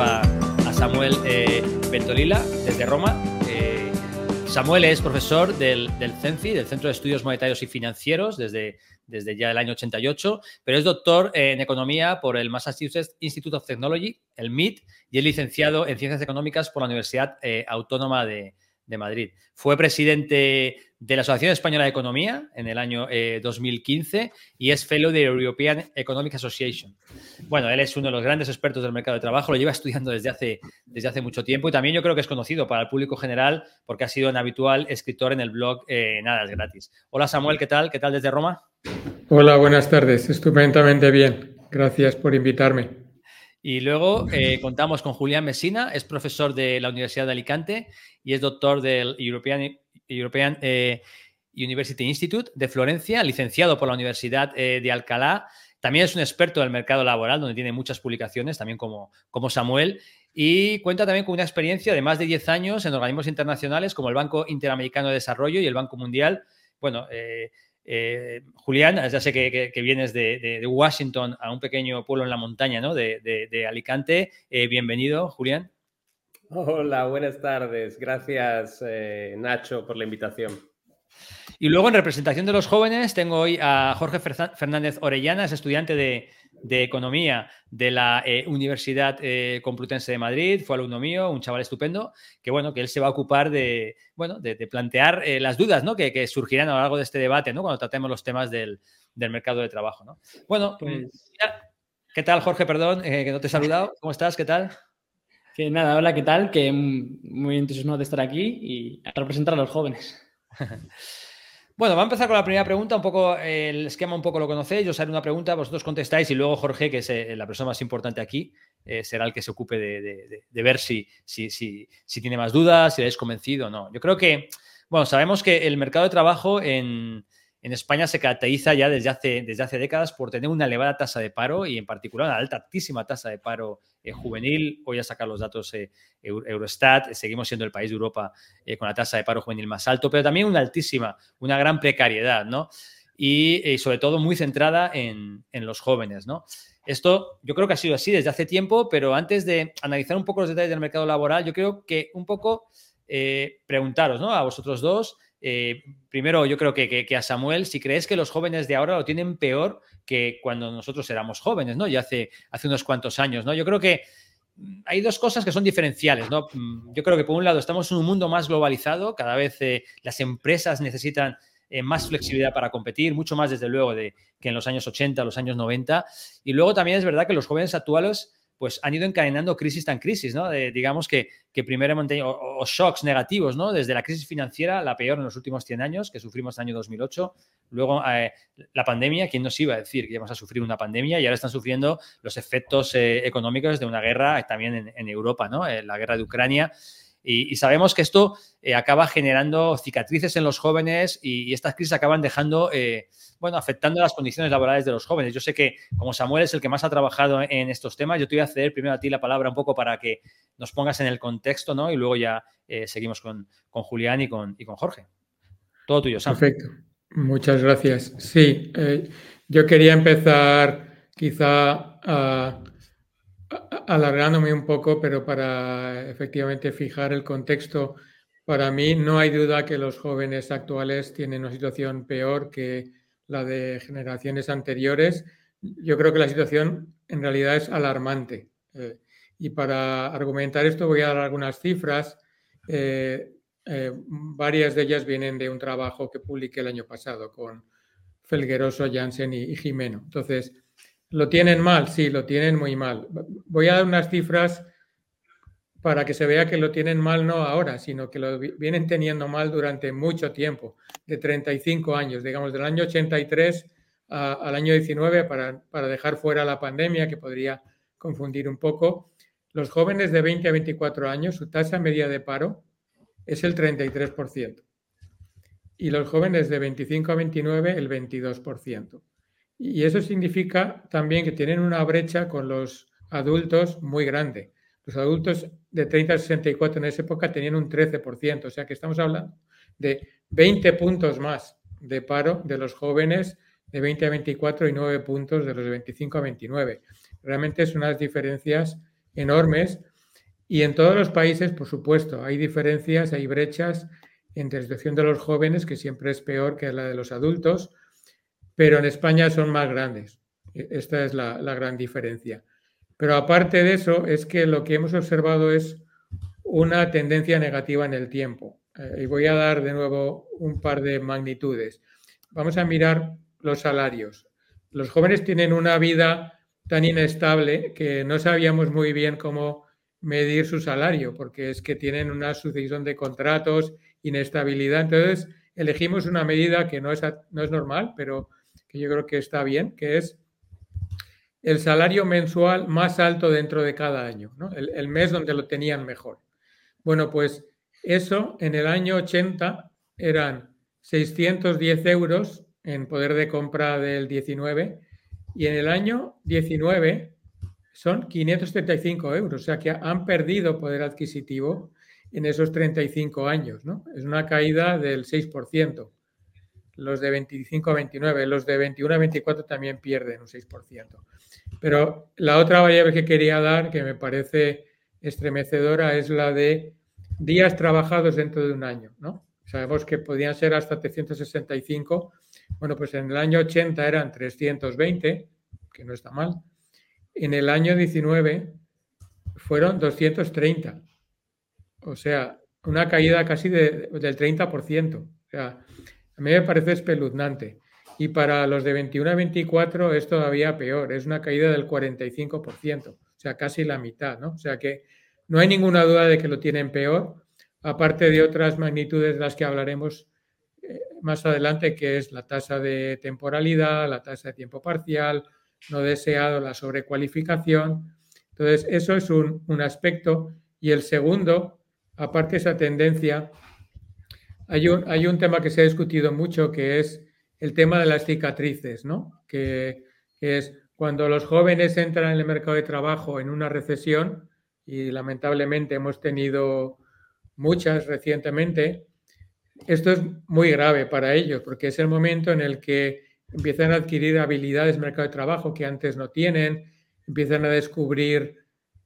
a, Samuel eh, Ventolila desde Roma. Eh, Samuel es profesor del, CENFI, del Centro de Estudios Monetarios y Financieros, desde, desde ya el año 88, pero es doctor en economía por el Massachusetts Institute of Technology, el MIT, y es licenciado en ciencias económicas por la Universidad eh, Autónoma de, de Madrid. Fue presidente de la Asociación Española de Economía en el año 2015 eh, y es fellow de European Economic Association. Bueno, él es uno de los grandes expertos del mercado de trabajo, lo lleva estudiando desde hace, desde hace mucho tiempo y también yo creo que es conocido para el público general porque ha sido un habitual escritor en el blog eh, Nada es gratis. Hola Samuel, ¿qué tal? ¿Qué tal desde Roma? Hola, buenas tardes. Estupendamente bien. Gracias por invitarme. Y luego eh, contamos con Julián Mesina, es profesor de la Universidad de Alicante y es doctor del European, European eh, University Institute de Florencia, licenciado por la Universidad eh, de Alcalá. También es un experto del mercado laboral, donde tiene muchas publicaciones, también como, como Samuel. Y cuenta también con una experiencia de más de 10 años en organismos internacionales como el Banco Interamericano de Desarrollo y el Banco Mundial. Bueno, eh, Julián, ya sé que, vienes de, Washington a un pequeño pueblo en la montaña, ¿no? De, Alicante. Eh, bienvenido, Julián. Hola, buenas tardes. Gracias, eh, Nacho, por la invitación. Y luego, en representación de los jóvenes, tengo hoy a Jorge Fernández Orellana, es estudiante de, Economía de la eh, Universidad eh, Complutense de Madrid, fue alumno mío, un chaval estupendo, que bueno, que él se va a ocupar de, bueno, de, plantear eh, las dudas ¿no? que, surgirán a lo largo de este debate, ¿no? Cuando tratemos los temas del, mercado de trabajo, ¿no? Bueno, pues ¿qué tal, Jorge? Perdón, que no te he saludado. ¿Cómo estás? ¿Qué tal? Que nada, hola, ¿qué tal? Que muy entusiasmado de estar aquí y representar a los jóvenes. Bueno, va a empezar con la primera pregunta, un poco el esquema un poco lo conocéis, yo os haré una pregunta, vosotros contestáis y luego Jorge, que es eh, la persona más importante aquí, eh, será el que se ocupe de, ver si, si, si, tiene más dudas, si le habéis convencido o no. Yo creo que, bueno, sabemos que el mercado de trabajo en, en España se caracteriza ya desde hace, décadas por tener una elevada tasa de paro y en particular una altísima tasa de paro eh, juvenil. Voy a sacar los datos eh, Eurostat, seguimos siendo el país de Europa eh, con la tasa de paro juvenil más alto, pero también una altísima, una gran precariedad, ¿no? Y, sobre todo muy centrada en, en, los jóvenes, ¿no? Esto yo creo que ha sido así desde hace tiempo, pero antes de analizar un poco los detalles del mercado laboral, yo creo que un poco preguntaros, ¿no? A vosotros dos, eh, primero, yo creo que, a Samuel, si crees que los jóvenes de ahora lo tienen peor que cuando nosotros éramos jóvenes, ¿no? Ya hace, hace unos cuantos años, ¿no? Yo creo que mm, hay dos cosas que son diferenciales, ¿no? Mm, yo creo que por un lado estamos en un mundo más globalizado, cada vez eh, las empresas necesitan eh, más flexibilidad para competir, mucho más desde luego de, que en los años 80, los años 90. Y luego también es verdad que los jóvenes actuales pues han ido encadenando crisis tan crisis, ¿no? digamos que, que primero o, o, shocks negativos, ¿no? Desde la crisis financiera, la peor en los últimos 100 años, que sufrimos en el año 2008, luego eh, la pandemia, ¿quién nos iba a decir que íbamos a sufrir una pandemia? Y ahora están sufriendo los efectos eh, económicos de una guerra también en, Europa, ¿no? Eh, la guerra de Ucrania. Y, sabemos que esto acaba generando cicatrices en los jóvenes y, estas crisis acaban dejando bueno, afectando las condiciones laborales de los jóvenes. Yo sé que como Samuel es el que más ha trabajado en estos temas, yo te voy a ceder primero a ti la palabra un poco para que nos pongas en el contexto, ¿no? Y luego ya eh, seguimos con, Julián y con, y con Jorge. Todo tuyo, Samuel. Perfecto. Muchas gracias. Sí, eh, yo quería empezar quizá alargándome un poco, pero para efectivamente fijar el contexto. Para mí no hay duda que los jóvenes actuales tienen una situación peor que la de generaciones anteriores, yo creo que la situación en realidad es alarmante. Eh, y para argumentar esto voy a dar algunas cifras. Eh, eh, varias de ellas vienen de un trabajo que publiqué el año pasado con Felgueroso, Jansen y, y Jimeno. Entonces, ¿lo tienen mal? Sí, lo tienen muy mal. Voy a dar unas cifras para que se vea que lo tienen mal no ahora, sino que lo vienen teniendo mal durante mucho tiempo, de 35 años, digamos, del año 83 al año 19, para, para, dejar fuera la pandemia, que podría confundir un poco. Los jóvenes de 20 a 24 años, su tasa media de paro es el 33%. Y los jóvenes de 25 a 29, el 22%. Y eso significa también que tienen una brecha con los adultos muy grande. Los adultos de 30 a 64 en esa época tenían un 13%, o sea que estamos hablando de 20 puntos más de paro de los jóvenes de 20 a 24 y 9 puntos de los de 25 a 29. Realmente son unas diferencias enormes y en todos los países, por supuesto, hay diferencias, hay brechas entre la situación de los jóvenes, que siempre es peor que la de los adultos, pero en España son más grandes. E, esta es la, gran diferencia. Pero aparte de eso, es que lo que hemos observado es una tendencia negativa en el tiempo. Eh, y voy a dar de nuevo un par de magnitudes. Vamos a mirar los salarios. Los jóvenes tienen una vida tan inestable que no sabíamos muy bien cómo medir su salario, porque es que tienen una sucesión de contratos, inestabilidad. Entonces, elegimos una medida que no es, no es normal, pero que yo creo que está bien, que es el salario mensual más alto dentro de cada año, el, mes donde lo tenían mejor. Bueno, pues eso en el año 80 eran 610 euros en poder de compra del 19 y en el año 19 son 535 euros, o sea que han perdido poder adquisitivo en esos 35 años, ¿no? Es una caída del 6%. Los de 25 a 29, los de 21 a 24 también pierden un 6%. Pero la otra variable que quería dar, que me parece estremecedora, es la de días trabajados dentro de un año, ¿no? Sabemos que podían ser hasta 365. Bueno, pues en el año 80 eran 320, que no está mal. En el año 19 fueron 230. O sea, una caída casi del 30%. O sea, a mí me parece espeluznante. Y para los de 21 a 24 es todavía peor, es una caída del 45%, o sea, casi la mitad, ¿no? O sea que no hay ninguna duda de que lo tienen peor, aparte de otras magnitudes de las que hablaremos eh, más adelante, que es la tasa de temporalidad, la tasa de tiempo parcial, no deseado, la sobrecualificación. Entonces, eso es un, un aspecto. Y el segundo, aparte esa tendencia, hay un, hay un tema que se ha discutido mucho, que es el tema de las cicatrices, ¿no? Que, que es cuando los jóvenes entran en el mercado de trabajo en una recesión, y lamentablemente hemos tenido muchas recientemente, esto es muy grave para ellos, porque es el momento en el que empiezan a adquirir habilidades mercado de trabajo que antes no tienen, empiezan a descubrir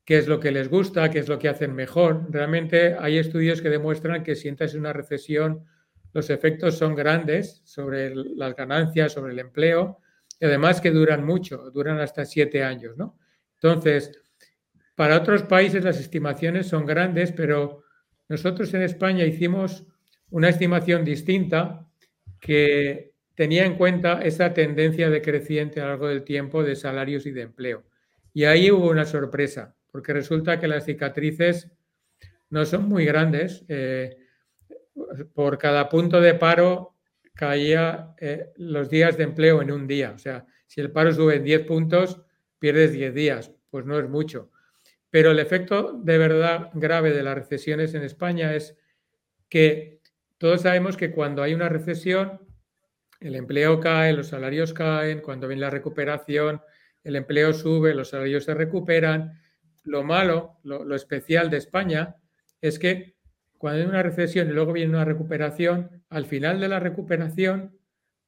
qué es lo que les gusta, qué es lo que hacen mejor. Realmente hay estudios que demuestran que si entras en una recesión, los efectos son grandes sobre las ganancias, sobre el empleo, y además que duran mucho, duran hasta siete años, ¿no? Entonces, para otros países las estimaciones son grandes, pero nosotros en España hicimos una estimación distinta que tenía en cuenta esa tendencia decreciente a lo largo del tiempo de salarios y de empleo. Y ahí hubo una sorpresa, porque resulta que las cicatrices no son muy grandes. Eh, por cada punto de paro caía eh, los días de empleo en un día. O sea, si el paro sube en 10 puntos, pierdes 10 días. Pues no es mucho. Pero el efecto de verdad grave de las recesiones en España es que todos sabemos que cuando hay una recesión, el empleo cae, los salarios caen, cuando viene la recuperación, el empleo sube, los salarios se recuperan. Lo malo, lo, especial de España es que cuando hay una recesión y luego viene una recuperación, al final de la recuperación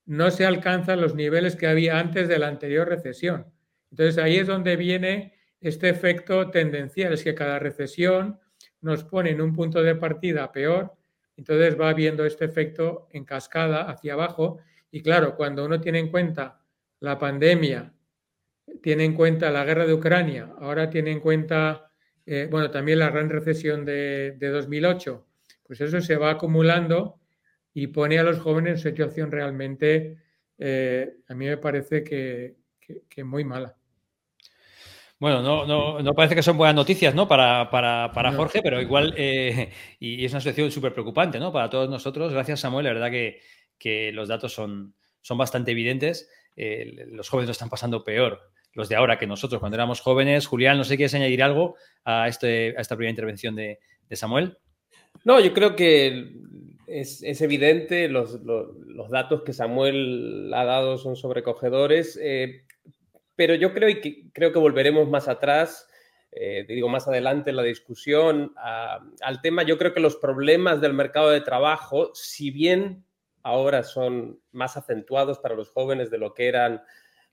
no se alcanzan los niveles que había antes de la anterior recesión. Entonces ahí es donde viene este efecto tendencial, es que cada recesión nos pone en un punto de partida peor, entonces va habiendo este efecto en cascada hacia abajo. Y claro, cuando uno tiene en cuenta la pandemia, tiene en cuenta la guerra de Ucrania, ahora tiene en cuenta, eh, bueno, también la gran recesión de, 2008, pues eso se va acumulando y pone a los jóvenes en situación realmente, eh, a mí me parece que muy mala. Bueno, no, no, parece que son buenas noticias, ¿no? Para, para, Jorge, pero igual, eh, y es una situación súper preocupante, ¿no? Para todos nosotros. Gracias, Samuel. La verdad que, que los datos son, son bastante evidentes. Eh, los jóvenes lo están pasando peor, los de ahora, que nosotros cuando éramos jóvenes. Julián, no sé quieres añadir algo a, este, a esta primera intervención de, Samuel. No, yo creo que es, evidente, los, los, datos que Samuel ha dado son sobrecogedores. Eh, pero yo creo, que, creo que volveremos más atrás, eh, digo más adelante en la discusión, al tema, yo creo que los problemas del mercado de trabajo, si bien ahora son más acentuados para los jóvenes de lo que eran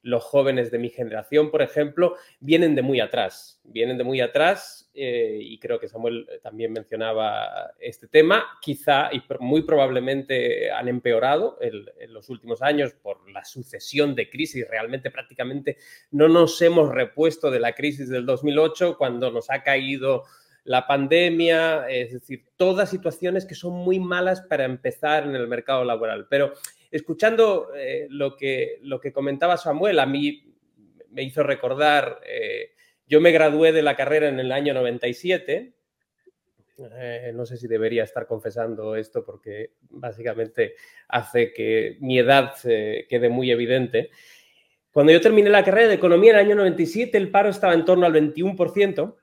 los jóvenes de mi generación, por ejemplo, vienen de muy atrás, vienen de muy atrás eh, y creo que Samuel también mencionaba este tema, quizá y muy probablemente han empeorado en los últimos años por la sucesión de crisis, realmente prácticamente no nos hemos repuesto de la crisis del 2008 cuando nos ha caído la pandemia, es decir, todas situaciones que son muy malas para empezar en el mercado laboral. Pero escuchando eh, lo, que, lo que comentaba Samuel, a mí me hizo recordar, eh, yo me gradué de la carrera en el año 97. Eh, no sé si debería estar confesando esto porque básicamente hace que mi edad quede muy evidente. Cuando yo terminé la carrera de economía en el año 97, el paro estaba en torno al 21%.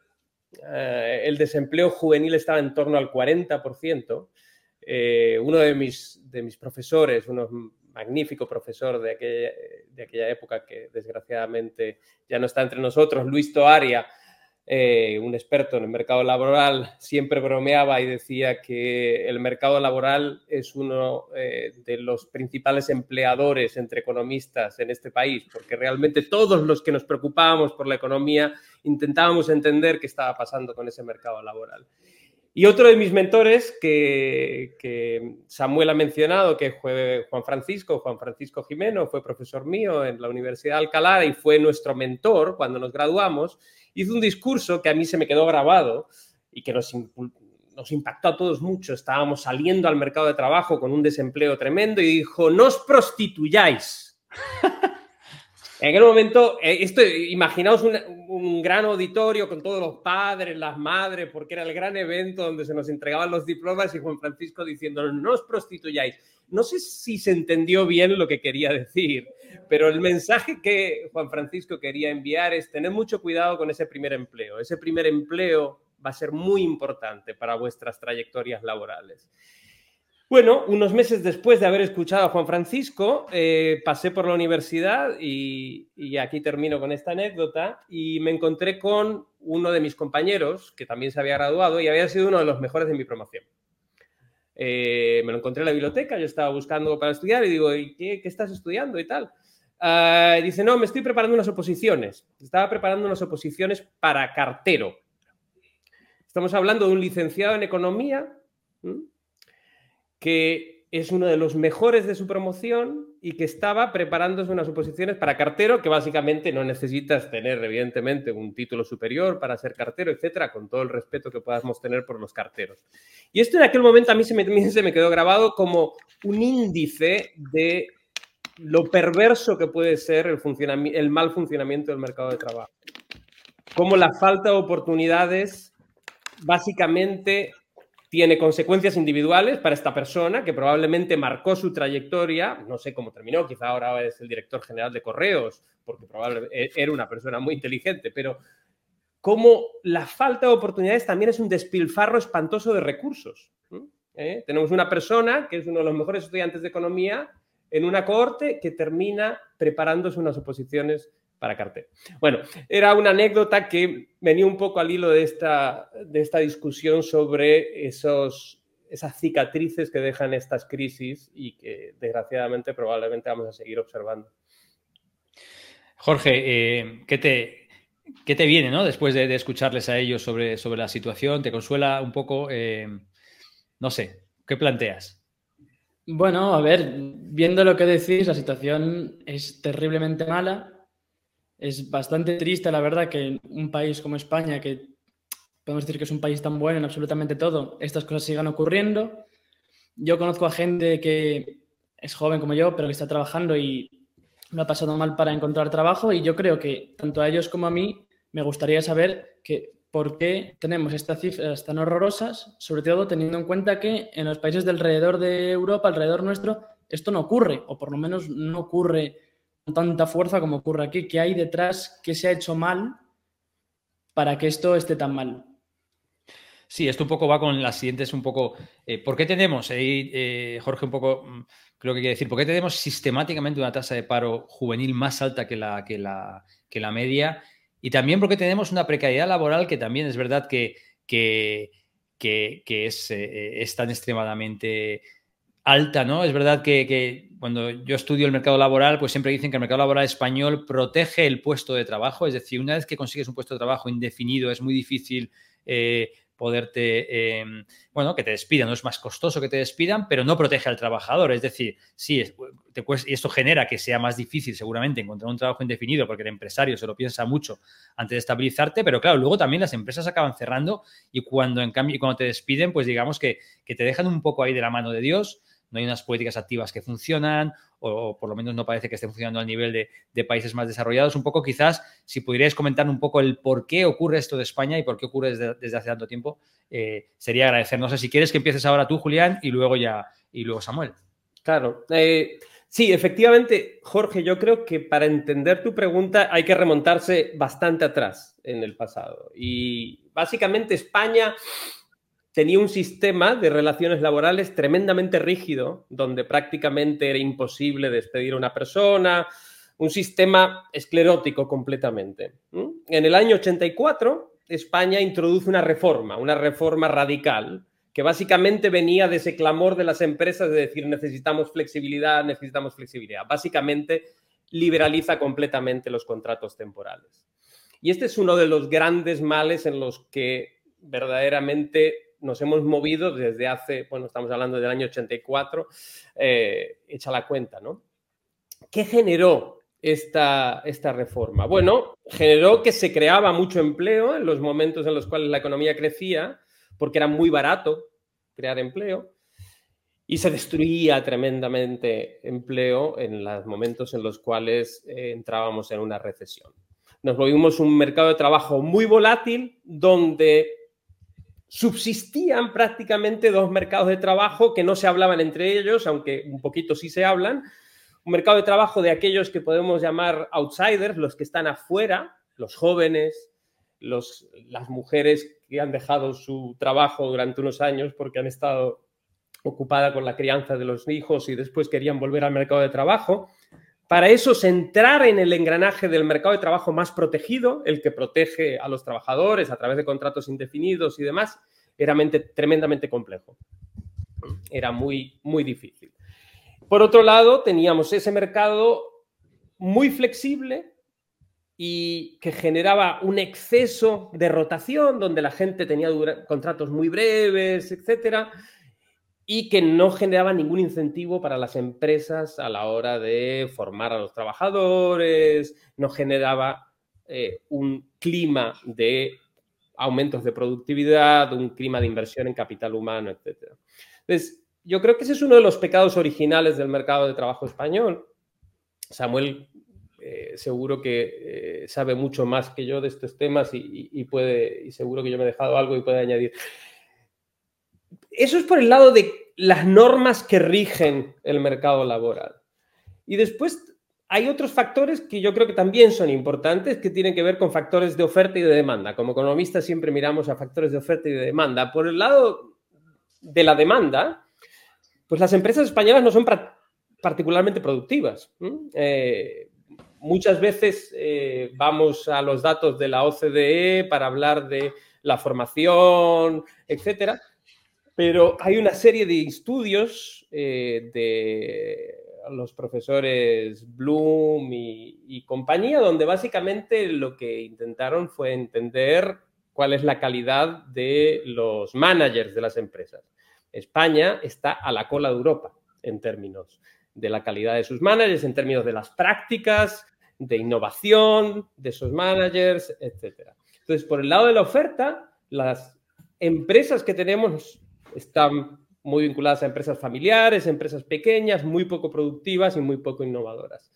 Eh, el desempleo juvenil estaba en torno al 40%. Eh, uno de mis, de mis profesores, un magnífico profesor de aquella, de aquella época que desgraciadamente ya no está entre nosotros, Luis Toaria, eh, un experto en el mercado laboral, siempre bromeaba y decía que el mercado laboral es uno eh, de los principales empleadores entre economistas en este país, porque realmente todos los que nos preocupábamos por la economía intentábamos entender qué estaba pasando con ese mercado laboral. Y otro de mis mentores que, Samuel ha mencionado, que fue Juan Francisco, Juan Francisco Jimeno, fue profesor mío en la Universidad de Alcalá y fue nuestro mentor cuando nos graduamos, hizo un discurso que a mí se me quedó grabado y que nos, nos impactó a todos mucho. Estábamos saliendo al mercado de trabajo con un desempleo tremendo y dijo, no os prostituyáis. En aquel momento, eh, esto, imaginaos un, gran auditorio con todos los padres, las madres, porque era el gran evento donde se nos entregaban los diplomas y Juan Francisco diciendo, no os prostituyáis. No sé si se entendió bien lo que quería decir, pero el mensaje que Juan Francisco quería enviar es tener mucho cuidado con ese primer empleo. Ese primer empleo va a ser muy importante para vuestras trayectorias laborales. Bueno, unos meses después de haber escuchado a Juan Francisco, eh, pasé por la universidad y, aquí termino con esta anécdota y me encontré con uno de mis compañeros que también se había graduado y había sido uno de los mejores de mi promoción. Eh, me lo encontré en la biblioteca, yo estaba buscando para estudiar y digo, ¿y qué, estás estudiando y tal? Uh, dice, no, me estoy preparando unas oposiciones. Estaba preparando unas oposiciones para cartero. Estamos hablando de un licenciado en economía que es uno de los mejores de su promoción y que estaba preparándose unas oposiciones para cartero, que básicamente no necesitas tener, evidentemente, un título superior para ser cartero, etcétera, con todo el respeto que podamos tener por los carteros. Y esto en aquel momento a mí se me, se me quedó grabado como un índice de lo perverso que puede ser el, el mal funcionamiento del mercado de trabajo. Como la falta de oportunidades básicamente tiene consecuencias individuales para esta persona que probablemente marcó su trayectoria, no sé cómo terminó, quizá ahora es el director general de correos, porque probablemente era una persona muy inteligente, pero como la falta de oportunidades también es un despilfarro espantoso de recursos. ¿Eh? Tenemos una persona que es uno de los mejores estudiantes de economía en una cohorte que termina preparándose unas oposiciones para cartel. Bueno, era una anécdota que venía un poco al hilo de esta, de esta discusión sobre esos, esas cicatrices que dejan estas crisis y que desgraciadamente probablemente vamos a seguir observando. Jorge, eh, ¿qué, te, ¿qué te viene ¿no? después de, de, escucharles a ellos sobre, sobre la situación? ¿Te consuela un poco? Eh, no sé, ¿qué planteas? Bueno, a ver, viendo lo que decís, la situación es terriblemente mala es bastante triste, la verdad, que un país como España, que podemos decir que es un país tan bueno en absolutamente todo, estas cosas sigan ocurriendo. Yo conozco a gente que es joven como yo, pero que está trabajando y lo ha pasado mal para encontrar trabajo y yo creo que tanto a ellos como a mí me gustaría saber que por qué tenemos estas cifras tan horrorosas, sobre todo teniendo en cuenta que en los países de alrededor de Europa, alrededor nuestro, esto no ocurre, o por lo menos no ocurre tanta fuerza como ocurre aquí? ¿Qué hay detrás? ¿Qué se ha hecho mal para que esto esté tan mal? Sí, esto un poco va con las siguientes, un poco, eh, ¿por qué tenemos, eh, Jorge, un poco, mm, creo que quiere decir, ¿por qué tenemos sistemáticamente una tasa de paro juvenil más alta que la, que la, que la media? Y también porque tenemos una precariedad laboral que también es verdad que, que, que, es, eh, es tan extremadamente alta, ¿no? Es verdad que, cuando yo estudio el mercado laboral, pues siempre dicen que el mercado laboral español protege el puesto de trabajo, es decir, una vez que consigues un puesto de trabajo indefinido, es muy difícil eh, poderte, em, bueno, que te despidan, no es más costoso que te despidan, pero no protege al trabajador. Es decir, sí, y esto genera que sea más difícil seguramente encontrar un trabajo indefinido porque el empresario se lo piensa mucho antes de estabilizarte, pero claro, luego también las empresas acaban cerrando y cuando en cambio, cuando te despiden, pues digamos que, que te dejan un poco ahí de la mano de Dios no hay unas políticas activas que funcionan o, por lo menos no parece que esté funcionando al nivel de, países más desarrollados. Un poco quizás, si pudierais comentar un poco el por qué ocurre esto de España y por qué ocurre desde, hace tanto tiempo, eh, sería agradecer. No sé si quieres que empieces ahora tú, Julián, y luego ya, y luego Samuel. Claro. Eh, sí, efectivamente, Jorge, yo creo que para entender tu pregunta hay que remontarse bastante atrás en el pasado. Y básicamente España tenía un sistema de relaciones laborales tremendamente rígido, donde prácticamente era imposible despedir a una persona, un sistema esclerótico completamente. En el año 84, España introduce una reforma, una reforma radical, que básicamente venía de ese clamor de las empresas de decir necesitamos flexibilidad, necesitamos flexibilidad. Básicamente liberaliza completamente los contratos temporales. Y este es uno de los grandes males en los que verdaderamente nos hemos movido desde hace, bueno, estamos hablando del año 84, eh, echa la cuenta, ¿no? ¿Qué generó esta, esta reforma? Bueno, generó que se creaba mucho empleo en los momentos en los cuales la economía crecía, porque era muy barato crear empleo, y se destruía tremendamente empleo en los momentos en los cuales eh, entrábamos en una recesión. Nos volvimos un mercado de trabajo muy volátil, donde subsistían prácticamente dos mercados de trabajo que no se hablaban entre ellos, aunque un poquito sí se hablan. Un mercado de trabajo de aquellos que podemos llamar outsiders, los que están afuera, los jóvenes, los, las mujeres que han dejado su trabajo durante unos años porque han estado ocupadas con la crianza de los hijos y después querían volver al mercado de trabajo. Para eso, entrar en el engranaje del mercado de trabajo más protegido, el que protege a los trabajadores a través de contratos indefinidos y demás, era tremendamente complejo. Era muy, muy difícil. Por otro lado, teníamos ese mercado muy flexible y que generaba un exceso de rotación, donde la gente tenía contratos muy breves, etcétera, y que no generaba ningún incentivo para las empresas a la hora de formar a los trabajadores, no generaba eh, un clima de aumentos de productividad, un clima de inversión en capital humano, etc. Entonces, yo creo que ese es uno de los pecados originales del mercado de trabajo español. Samuel eh, seguro que eh, sabe mucho más que yo de estos temas y, puede, y seguro que yo me he dejado algo y puede añadir. Eso es por el lado de las normas que rigen el mercado laboral. Y después hay otros factores que yo creo que también son importantes, que tienen que ver con factores de oferta y de demanda. Como economistas siempre miramos a factores de oferta y de demanda. Por el lado de la demanda, pues las empresas españolas no son particularmente productivas. Eh, muchas veces eh, vamos a los datos de la OCDE para hablar de la formación, etcétera, pero hay una serie de estudios eh, de los profesores Bloom y, compañía, donde básicamente lo que intentaron fue entender cuál es la calidad de los managers de las empresas. España está a la cola de Europa en términos de la calidad de sus managers, en términos de las prácticas, de innovación de esos managers, etc. Entonces, por el lado de la oferta, las empresas que tenemos están muy vinculadas a empresas familiares, empresas pequeñas, muy poco productivas y muy poco innovadoras.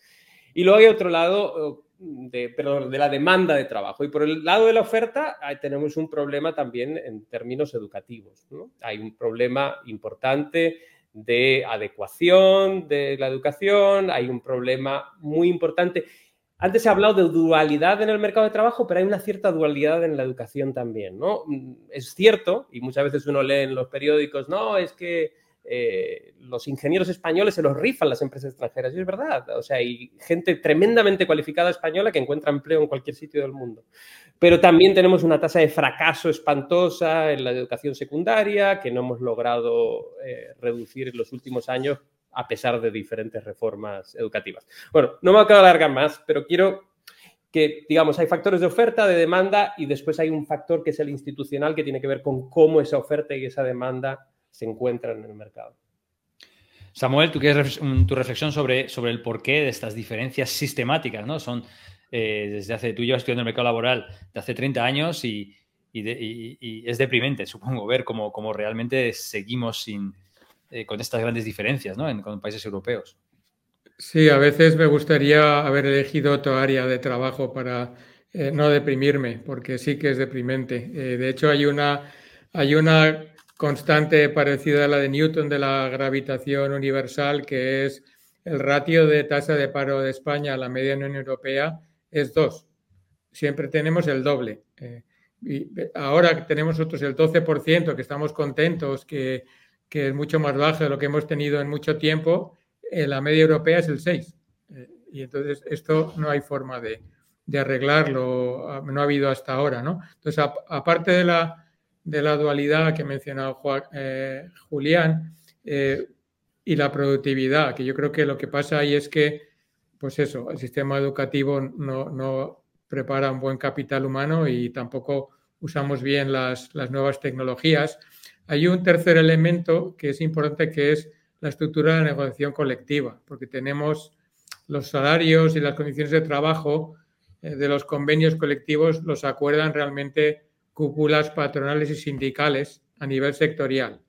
Y luego hay otro lado de, de la demanda de trabajo. Y por el lado de la oferta tenemos un problema también en términos educativos. Hay un problema importante de adecuación de la educación, hay un problema muy importante antes se ha hablado de dualidad en el mercado de trabajo, pero hay una cierta dualidad en la educación también, ¿no? Mm, es cierto, y muchas veces uno lee en los periódicos, no, es que eh, los ingenieros españoles se los rifan las empresas extranjeras, y es verdad. O sea, hay gente tremendamente cualificada española que encuentra empleo en cualquier sitio del mundo. Pero también tenemos una tasa de fracaso espantosa en la educación secundaria que no hemos logrado eh, reducir en los últimos años a pesar de diferentes reformas educativas. Bueno, no me voy a alargar más, pero quiero que, digamos, hay factores de oferta, de demanda y después hay un factor que es el institucional que tiene que ver con cómo esa oferta y esa demanda se encuentran en el mercado. Samuel, ¿tú quieres tu reflexión sobre, el porqué de estas diferencias sistemáticas? ¿no? Son eh, desde hace, tú llevas estudiando el mercado laboral de hace 30 años y, es deprimente, supongo, ver cómo realmente seguimos sin, eh, con estas grandes diferencias ¿no? en, con países europeos. Sí, a veces me gustaría haber elegido otra área de trabajo para eh, no deprimirme, porque sí que es deprimente. de hecho, hay una, hay una constante parecida a la de Newton de la gravitación universal, que es el ratio de tasa de paro de España a la media Unión Europea es 2. Siempre tenemos el doble. Eh, y ahora tenemos nosotros el 12%, que estamos contentos, que, es mucho más bajo de lo que hemos tenido en mucho tiempo, eh, la media europea es el 6. Eh, y entonces esto no hay forma de, arreglarlo, ah, no ha habido hasta ahora. ¿no? Entonces, aparte de la de la dualidad que ha mencionado eh, Julián eh, y la productividad, que yo creo que lo que pasa ahí es que, pues eso, el sistema educativo no, prepara un buen capital humano y tampoco usamos bien las, nuevas tecnologías. Hay un tercer elemento que es importante, que es la estructura de la negociación colectiva, porque tenemos los salarios y las condiciones de trabajo eh, de los convenios colectivos los acuerdan realmente cúpulas patronales y sindicales a nivel sectorial.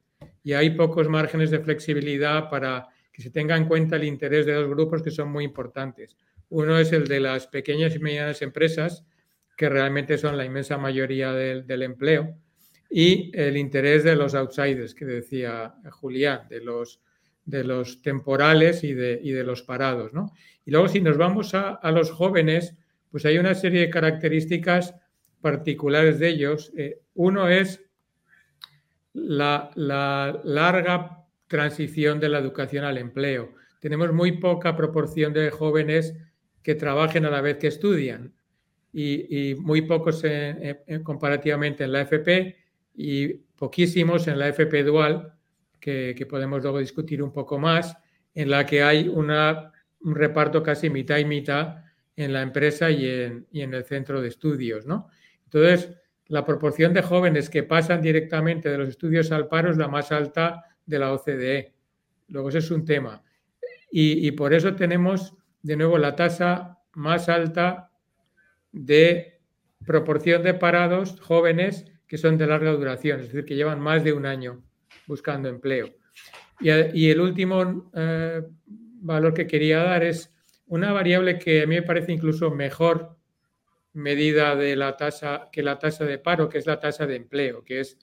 Y hay pocos márgenes de flexibilidad para que se tenga en cuenta el interés de dos grupos que son muy importantes. Uno es el de las pequeñas y medianas empresas, que realmente son la inmensa mayoría del, empleo, y el interés de los outsiders, que decía Julián, de los, de los temporales y de, y de los parados. ¿no? Y luego si nos vamos a, a los jóvenes, pues hay una serie de características particulares de ellos. Eh, uno es la, larga transición de la educación al empleo. Tenemos muy poca proporción de jóvenes que trabajen a la vez que estudian y, muy pocos comparativamente en la FP y poquísimos en la FP dual, que, podemos luego discutir un poco más, en la que hay una, un reparto casi mitad y mitad en la empresa y en, y en el centro de estudios, ¿no? Entonces, la proporción de jóvenes que pasan directamente de los estudios al paro es la más alta de la OCDE. Luego, ese es un tema. Y, por eso tenemos, de nuevo, la tasa más alta de proporción de parados jóvenes que son de larga duración, es decir, que llevan más de un año buscando empleo. Y, el último eh, valor que quería dar es una variable que a mí me parece incluso mejor medida de la tasa que la tasa de paro, que es la tasa de empleo, que es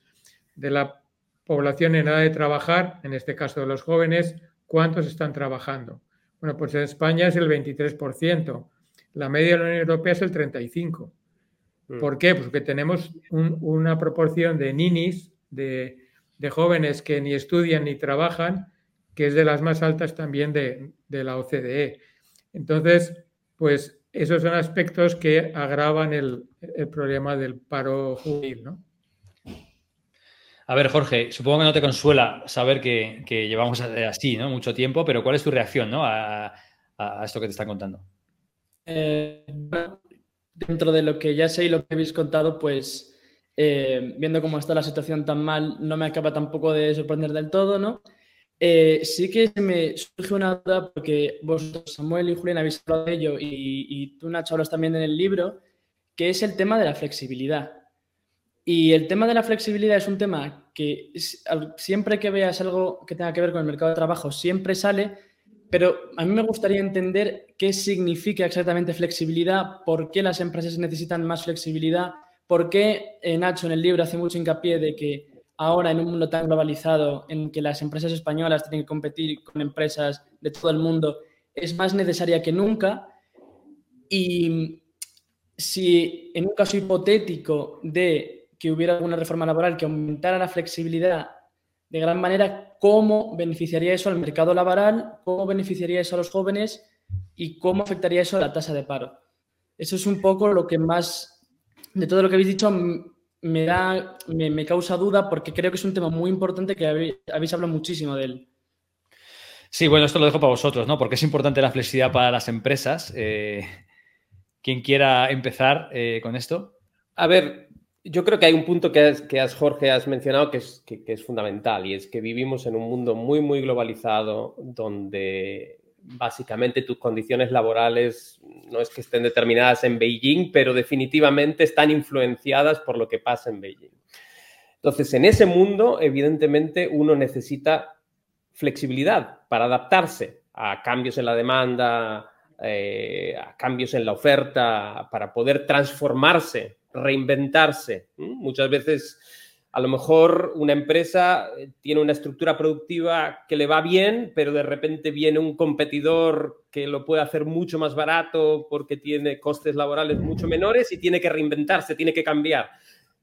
de la población en edad de trabajar, en este caso de los jóvenes, cuántos están trabajando. Bueno, pues en España es el 23%, la media de la Unión Europea es el 35%. Mm. ¿Por qué? Pues porque tenemos una proporción de ninis, de, de, jóvenes que ni estudian ni trabajan, que es de las más altas también de, de la OCDE. Entonces, pues esos son aspectos que agravan el, problema del paro juvenil, ¿no? A ver, Jorge, supongo que no te consuela saber que, llevamos así ¿no? mucho tiempo, pero ¿cuál es tu reacción ¿no? a, esto que te están contando? Eh, dentro de lo que ya sé y lo que habéis contado, pues eh, viendo cómo está la situación tan mal, no me acaba tampoco de sorprender del todo, ¿no? Eh, sí que me surge una duda porque vosotros, Samuel y Julián, habéis hablado de ello y, tú, Nacho, hablas también en el libro, que es el tema de la flexibilidad. Y el tema de la flexibilidad es un tema que siempre que veas algo que tenga que ver con el mercado de trabajo, siempre sale, pero a mí me gustaría entender qué significa exactamente flexibilidad, por qué las empresas necesitan más flexibilidad, por qué eh, Nacho en el libro hace mucho hincapié de que ahora en un mundo tan globalizado en que las empresas españolas tienen que competir con empresas de todo el mundo, es más necesaria que nunca. Y si en un caso hipotético de que hubiera alguna reforma laboral que aumentara la flexibilidad de gran manera cómo beneficiaría eso al mercado laboral, cómo beneficiaría eso a los jóvenes y cómo afectaría eso a la tasa de paro. Eso es un poco lo que más, de todo lo que habéis dicho, me, da, me, causa duda porque creo que es un tema muy importante que habéis, hablado muchísimo de él. Sí, bueno, esto lo dejo para vosotros, ¿no? Porque es importante la flexibilidad para las empresas. Eh, quien quiera empezar eh, con esto. A ver, yo creo que hay un punto que, has, Jorge, has mencionado que es, que es fundamental y es que vivimos en un mundo muy, muy globalizado donde básicamente tus condiciones laborales no es que estén determinadas en Beijing, pero definitivamente están influenciadas por lo que pasa en Beijing. Entonces, en ese mundo, evidentemente, uno necesita flexibilidad para adaptarse a cambios en la demanda, eh, a cambios en la oferta, para poder transformarse, reinventarse. Muchas veces a lo mejor una empresa eh, tiene una estructura productiva que le va bien, pero de repente viene un competidor que lo puede hacer mucho más barato porque tiene costes laborales mucho menores y tiene que reinventarse, tiene que cambiar.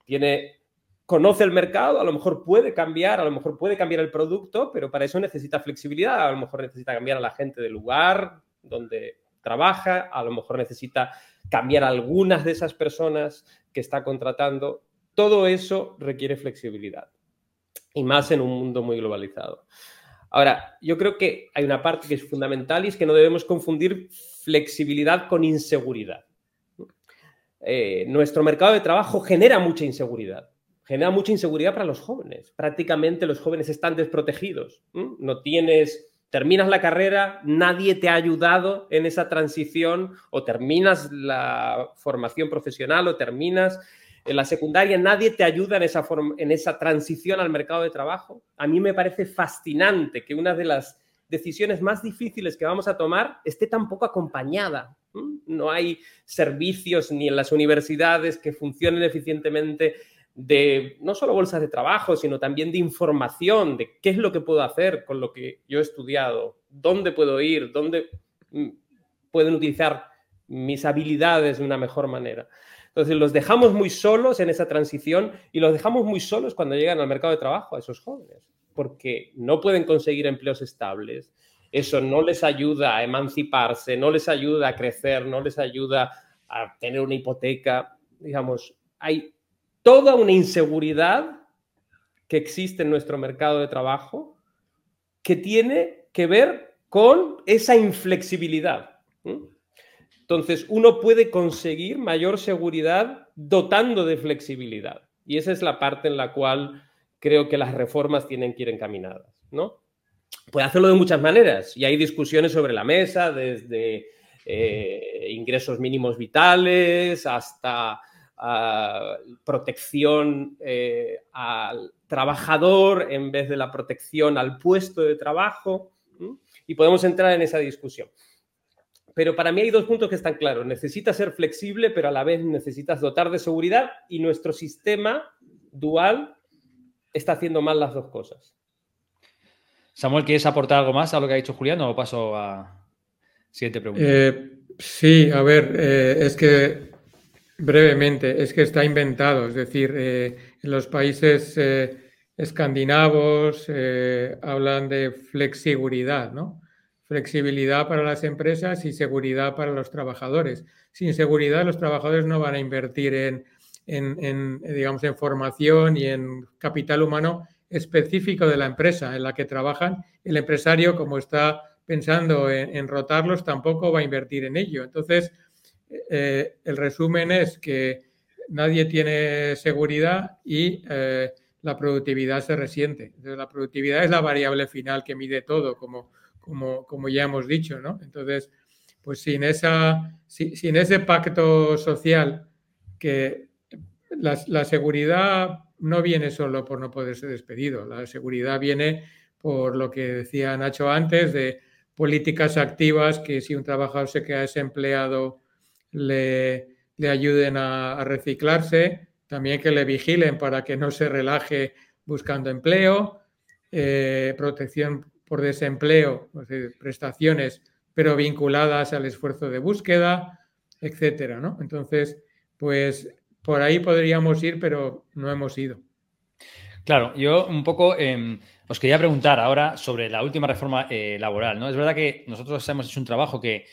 Tiene, conoce el mercado, a lo mejor puede cambiar, a lo mejor puede cambiar el producto, pero para eso necesita flexibilidad, a lo mejor necesita cambiar a la gente del lugar donde trabaja, a lo mejor necesita cambiar algunas de esas personas que está contratando todo eso requiere flexibilidad y más en un mundo muy globalizado. Ahora, yo creo que hay una parte que es fundamental y es que no debemos confundir flexibilidad con inseguridad. Eh, nuestro mercado de trabajo genera mucha inseguridad, genera mucha inseguridad para los jóvenes. Prácticamente los jóvenes están desprotegidos. No tienes, terminas la carrera, nadie te ha ayudado en esa transición o terminas la formación profesional o terminas en la secundaria nadie te ayuda en esa, en esa transición al mercado de trabajo. A mí me parece fascinante que una de las decisiones más difíciles que vamos a tomar esté tan poco acompañada. No hay servicios ni en las universidades que funcionen eficientemente de no solo bolsas de trabajo, sino también de información de qué es lo que puedo hacer con lo que yo he estudiado, dónde puedo ir, dónde mm, pueden utilizar mis habilidades de una mejor manera. Entonces los dejamos muy solos en esa transición y los dejamos muy solos cuando llegan al mercado de trabajo a esos jóvenes, porque no pueden conseguir empleos estables. Eso no les ayuda a emanciparse, no les ayuda a crecer, no les ayuda a tener una hipoteca. Digamos, hay toda una inseguridad que existe en nuestro mercado de trabajo que tiene que ver con esa inflexibilidad. Entonces, uno puede conseguir mayor seguridad dotando de flexibilidad. Y esa es la parte en la cual creo que las reformas tienen que ir encaminadas, ¿no? Puede hacerlo de muchas maneras y hay discusiones sobre la mesa, desde eh, ingresos mínimos vitales hasta protección eh, al trabajador en vez de la protección al puesto de trabajo. Y podemos entrar en esa discusión pero para mí hay dos puntos que están claros. Necesitas ser flexible, pero a la vez necesitas dotar de seguridad y nuestro sistema dual está haciendo mal las dos cosas. Samuel, ¿quieres aportar algo más a lo que ha dicho Julián o paso a siguiente pregunta? Eh, sí, a ver, eh, es que brevemente, es que está inventado, es decir, eh, en los países escandinavos hablan de flexibilidad, ¿no? flexibilidad para las empresas y seguridad para los trabajadores. Sin seguridad, los trabajadores no van a invertir en, digamos, en formación y en capital humano específico de la empresa en la que trabajan. El empresario, como está pensando en, rotarlos, tampoco va a invertir en ello. Entonces, eh, el resumen es que nadie tiene seguridad y eh, la productividad se resiente. la productividad es la variable final que mide todo, como como, ya hemos dicho, ¿no? Entonces, pues sin, esa, sin, ese pacto social que la, seguridad no viene solo por no poder ser despedido, la seguridad viene por lo que decía Nacho antes, de políticas activas que si un trabajador se queda desempleado le, ayuden a, reciclarse, también que le vigilen para que no se relaje buscando empleo, eh, protección por desempleo, prestaciones, pero vinculadas al esfuerzo de búsqueda, etcétera, ¿no? Entonces, pues por ahí podríamos ir, pero no hemos ido. Claro, yo un poco em, os quería preguntar ahora sobre la última reforma eh, laboral. ¿no? Es verdad que nosotros hemos hecho un trabajo que,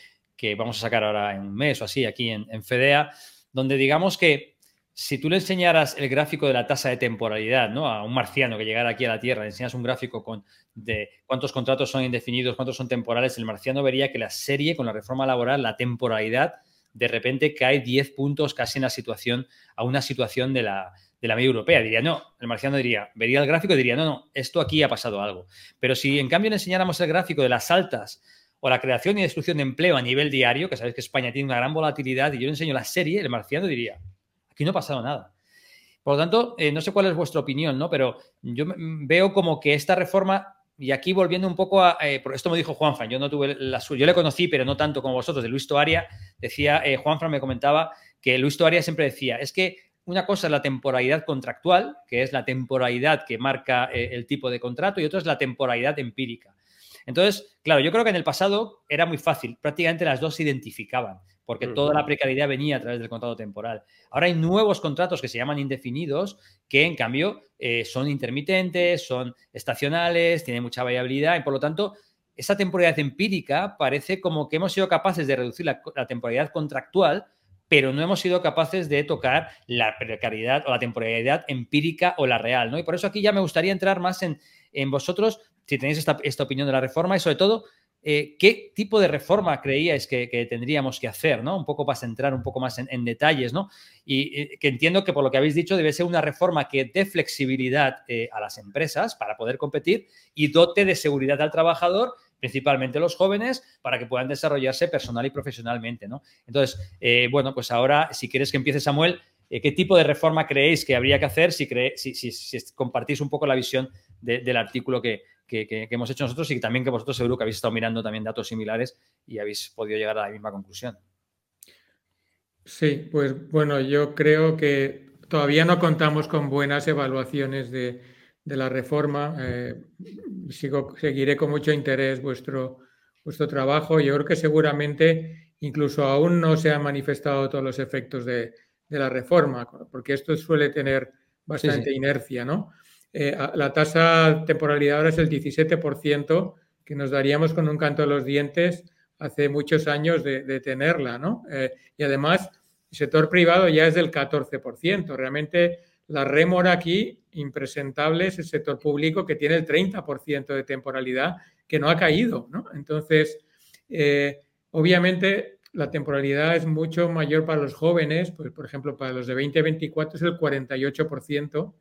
vamos a sacar ahora en un mes o así aquí en, en, FEDEA, donde digamos que si tú le enseñaras el gráfico de la tasa de temporalidad ¿no? a un marciano que llegara aquí a la Tierra, le enseñas un gráfico con, de cuántos contratos son indefinidos, cuántos son temporales, el marciano vería que la serie con la reforma laboral, la temporalidad, de repente cae 10 puntos casi en la situación, a una situación de la, de la media europea. Diría, no, el marciano diría, vería el gráfico y diría, no, no, esto aquí ha pasado algo. Pero si en cambio le enseñáramos el gráfico de las altas o la creación y destrucción de empleo a nivel diario, que sabéis que España tiene una gran volatilidad, y yo le enseño la serie, el marciano diría, aquí no ha pasado nada. Por lo tanto, eh, no sé cuál es vuestra opinión, ¿no? Pero yo veo como que esta reforma, y aquí volviendo un poco a. Eh, esto me dijo Juanfran, yo no tuve la Yo le conocí, pero no tanto como vosotros, de Luis Toaria. Decía, eh, Juanfran me comentaba que Luis Toaria siempre decía, es que una cosa es la temporalidad contractual, que es la temporalidad que marca eh, el tipo de contrato, y otra es la temporalidad empírica. Entonces, claro, yo creo que en el pasado era muy fácil, prácticamente las dos se identificaban, porque toda la precariedad venía a través del contrato temporal. Ahora hay nuevos contratos que se llaman indefinidos, que en cambio eh, son intermitentes, son estacionales, tienen mucha variabilidad, y por lo tanto, esa temporalidad empírica parece como que hemos sido capaces de reducir la temporalidad contractual pero no hemos sido capaces de tocar la precariedad o la temporalidad empírica o la real, ¿no? Y por eso aquí ya me gustaría entrar más en, vosotros, si tenéis esta, opinión de la reforma y sobre todo, eh, ¿qué tipo de reforma creíais que, tendríamos que hacer, ¿no? Un poco para centrar un poco más en, detalles, ¿no? Y, que entiendo que por lo que habéis dicho debe ser una reforma que dé flexibilidad eh, a las empresas para poder competir y dote de seguridad al trabajador principalmente los jóvenes, para que puedan desarrollarse personal y profesionalmente, ¿no? Entonces, eh, bueno, pues ahora, si quieres que empiece Samuel, ¿qué tipo de reforma creéis que habría que hacer si, compartís un poco la visión del artículo que, hemos hecho nosotros y también que vosotros seguro que habéis estado mirando también datos similares y habéis podido llegar a la misma conclusión? Sí, pues bueno, yo creo que todavía no contamos con buenas evaluaciones de, de la reforma. Eh, sigo, seguiré con mucho interés vuestro, vuestro trabajo. Yo creo que seguramente incluso aún no se han manifestado todos los efectos de, la reforma, porque esto suele tener bastante inercia, ¿no? Eh, la tasa de temporalidad ahora es el 17%, que nos daríamos con un canto de los dientes hace muchos años de, tenerla, ¿no? Eh, y además, el sector privado ya es del 14%. Realmente la rémora aquí impresentable es el sector público que tiene el 30% de temporalidad que no ha caído. ¿no? Entonces, eh, obviamente la temporalidad es mucho mayor para los jóvenes, pues, por ejemplo, para los de 20 a 24 es el 48%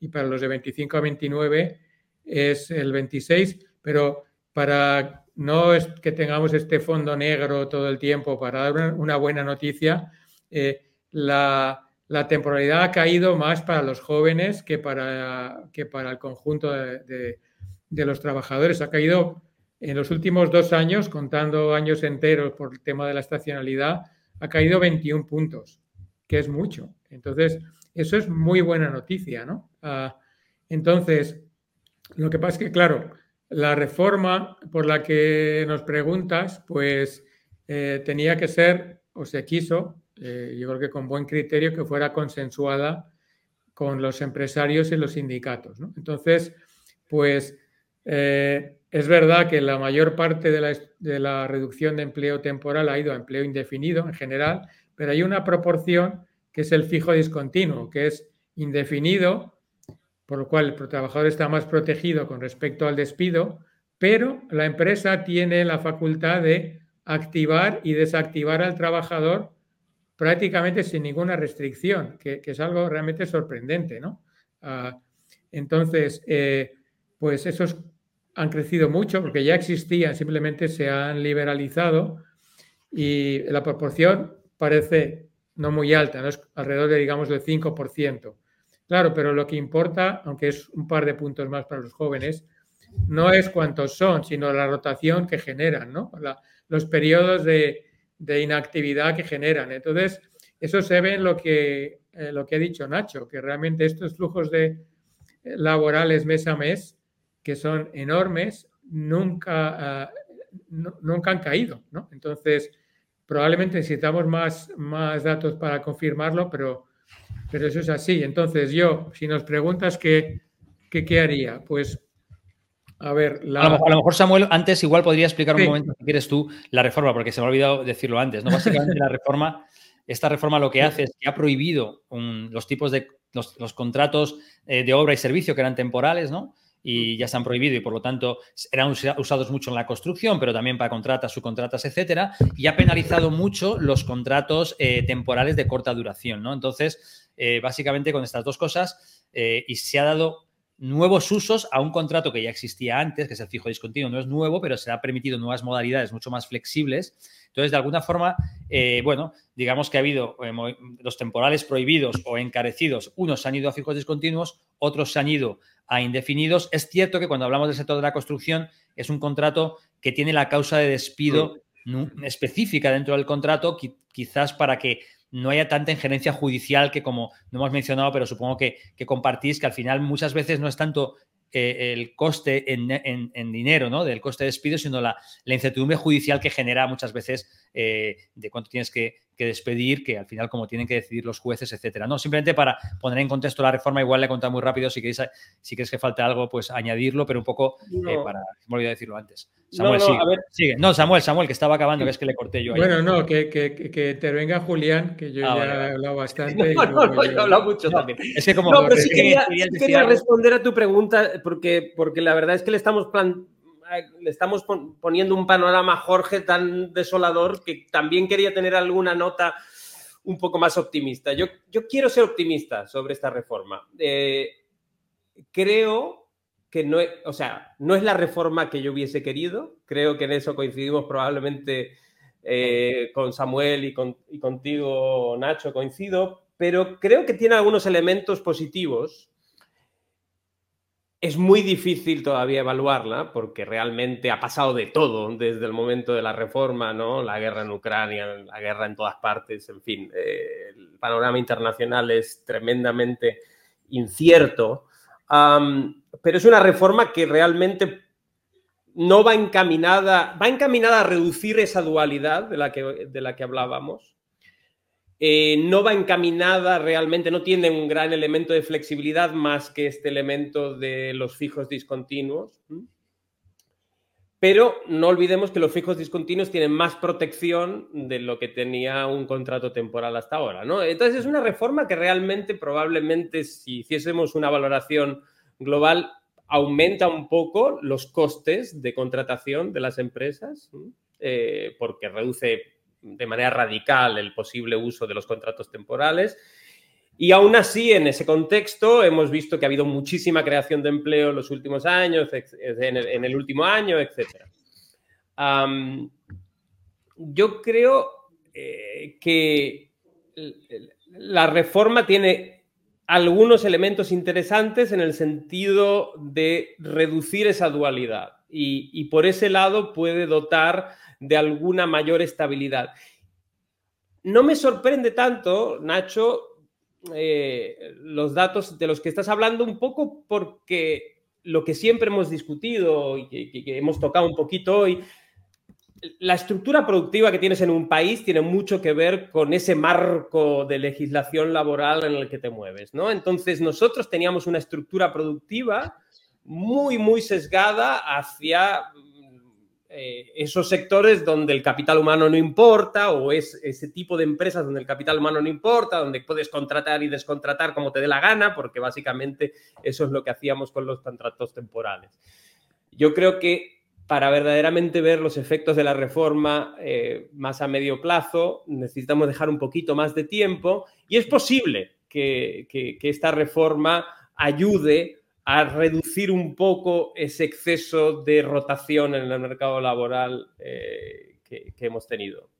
y para los de 25 a 29 es el 26%, pero para no es que tengamos este fondo negro todo el tiempo, para dar una, buena noticia, eh, la temporalidad ha caído más para los jóvenes que para, que para el conjunto de, los trabajadores. Ha caído en los últimos dos años, contando años enteros por el tema de la estacionalidad, ha caído 21 puntos, que es mucho. Entonces, eso es muy buena noticia, ¿no? Ah, entonces, lo que pasa es que, claro, la reforma por la que nos preguntas, pues eh, tenía que ser, o se quiso, eh, yo creo que con buen criterio, que fuera consensuada con los empresarios y los sindicatos. Entonces, pues eh, es verdad que la mayor parte de la, de la, reducción de empleo temporal ha ido a empleo indefinido en general, pero hay una proporción que es el fijo discontinuo, que es indefinido, por lo cual el trabajador está más protegido con respecto al despido, pero la empresa tiene la facultad de activar y desactivar al trabajador prácticamente sin ninguna restricción, que, es algo realmente sorprendente, ¿no? Ah, entonces, eh, pues esos han crecido mucho porque ya existían, simplemente se han liberalizado y la proporción parece no muy alta, ¿no? es alrededor de, digamos, del 5%. Claro, pero lo que importa, aunque es un par de puntos más para los jóvenes, no es cuántos son, sino la rotación que generan, ¿no? los periodos de, inactividad que generan. Entonces, eso se ve en lo que, eh, lo que ha dicho Nacho, que realmente estos flujos de eh, laborales mes a mes, que son enormes, nunca, ah, nunca han caído. ¿no? Entonces, probablemente necesitamos más, más datos para confirmarlo, pero, pero eso es así. Entonces, yo, si nos preguntas qué, ¿qué, haría? Pues, a ver, a, lo, mejor Samuel antes igual podría explicar un momento, si quieres tú, la reforma, porque se me ha olvidado decirlo antes, ¿no? Básicamente la reforma, esta reforma lo que hace es que ha prohibido los tipos de, los, contratos eh, de obra y servicio que eran temporales, ¿no? Y ya se han prohibido y por lo tanto eran usados mucho en la construcción, pero también para contratas, subcontratas, etcétera, y ha penalizado mucho los contratos eh, temporales de corta duración, ¿no? Entonces, eh, básicamente con estas dos cosas, eh, y se ha dado nuevos usos a un contrato que ya existía antes, que es el fijo discontinuo, no es nuevo, pero se ha permitido nuevas modalidades mucho más flexibles. Entonces, de alguna forma, bueno, digamos que ha habido los temporales prohibidos o encarecidos, unos han ido a fijos discontinuos, otros se han ido a indefinidos. Es cierto que cuando hablamos del sector de la construcción es un contrato que tiene la causa de despido específica dentro del contrato, quizás para que no haya tanta injerencia judicial que como no hemos mencionado, pero supongo que, que compartís, que al final muchas veces no es tanto eh, el coste en, dinero, ¿no? Del coste de despido, sino la, incertidumbre judicial que genera muchas veces eh, de cuánto tienes que, despedir, que al final como tienen que decidir los jueces, etcétera. No, simplemente para poner en contexto la reforma, igual le he contado muy rápido, si queréis, si crees que falta algo, pues añadirlo, pero un poco eh, para, me olvidé decirlo antes. Samuel, no, no, sigue, No, Samuel, Samuel, que estaba acabando, que es que le corté yo. Ahí. Bueno, no, que, que, que intervenga Julián, que yo ah, ya he hablado bastante. No, no, no, yo he hablado mucho también. Es que como... No, pero sí quería, quería responder a tu pregunta, porque, porque la verdad es que le estamos plan le estamos poniendo un panorama Jorge tan desolador que también quería tener alguna nota un poco más optimista. Yo, yo quiero ser optimista sobre esta reforma. Eh, creo que no es, o sea, no es la reforma que yo hubiese querido. Creo que en eso coincidimos probablemente eh, con Samuel y, y contigo, Nacho, coincido, pero creo que tiene algunos elementos positivos es muy difícil todavía evaluarla porque realmente ha pasado de todo desde el momento de la reforma, ¿no? La guerra en Ucrania, la guerra en todas partes, en fin, eh, el panorama internacional es tremendamente incierto, pero es una reforma que realmente no va encaminada, va encaminada a reducir esa dualidad de la que, de la que hablábamos, eh, no va encaminada realmente, no tiene un gran elemento de flexibilidad más que este elemento de los fijos discontinuos. Pero no olvidemos que los fijos discontinuos tienen más protección de lo que tenía un contrato temporal hasta ahora. ¿no? Entonces es una reforma que realmente probablemente si hiciésemos una valoración global aumenta un poco los costes de contratación de las empresas eh, porque reduce de manera radical el posible uso de los contratos temporales. Y aún así, en ese contexto, hemos visto que ha habido muchísima creación de empleo en los últimos años, en el, último año, etc. yo creo eh, que la reforma tiene algunos elementos interesantes en el sentido de reducir esa dualidad y, y por ese lado puede dotar de alguna mayor estabilidad. No me sorprende tanto, Nacho, eh, los datos de los que estás hablando un poco porque lo que siempre hemos discutido y que, hemos tocado un poquito hoy, la estructura productiva que tienes en un país tiene mucho que ver con ese marco de legislación laboral en el que te mueves, ¿no? Entonces nosotros teníamos una estructura productiva muy, muy sesgada hacia eh, esos sectores donde el capital humano no importa o es ese tipo de empresas donde el capital humano no importa, donde puedes contratar y descontratar como te dé la gana, porque básicamente eso es lo que hacíamos con los contratos temporales. Yo creo que para verdaderamente ver los efectos de la reforma eh, más a medio plazo, necesitamos dejar un poquito más de tiempo y es posible que, que esta reforma ayude a reducir un poco ese exceso de rotación en el mercado laboral eh, que, hemos tenido.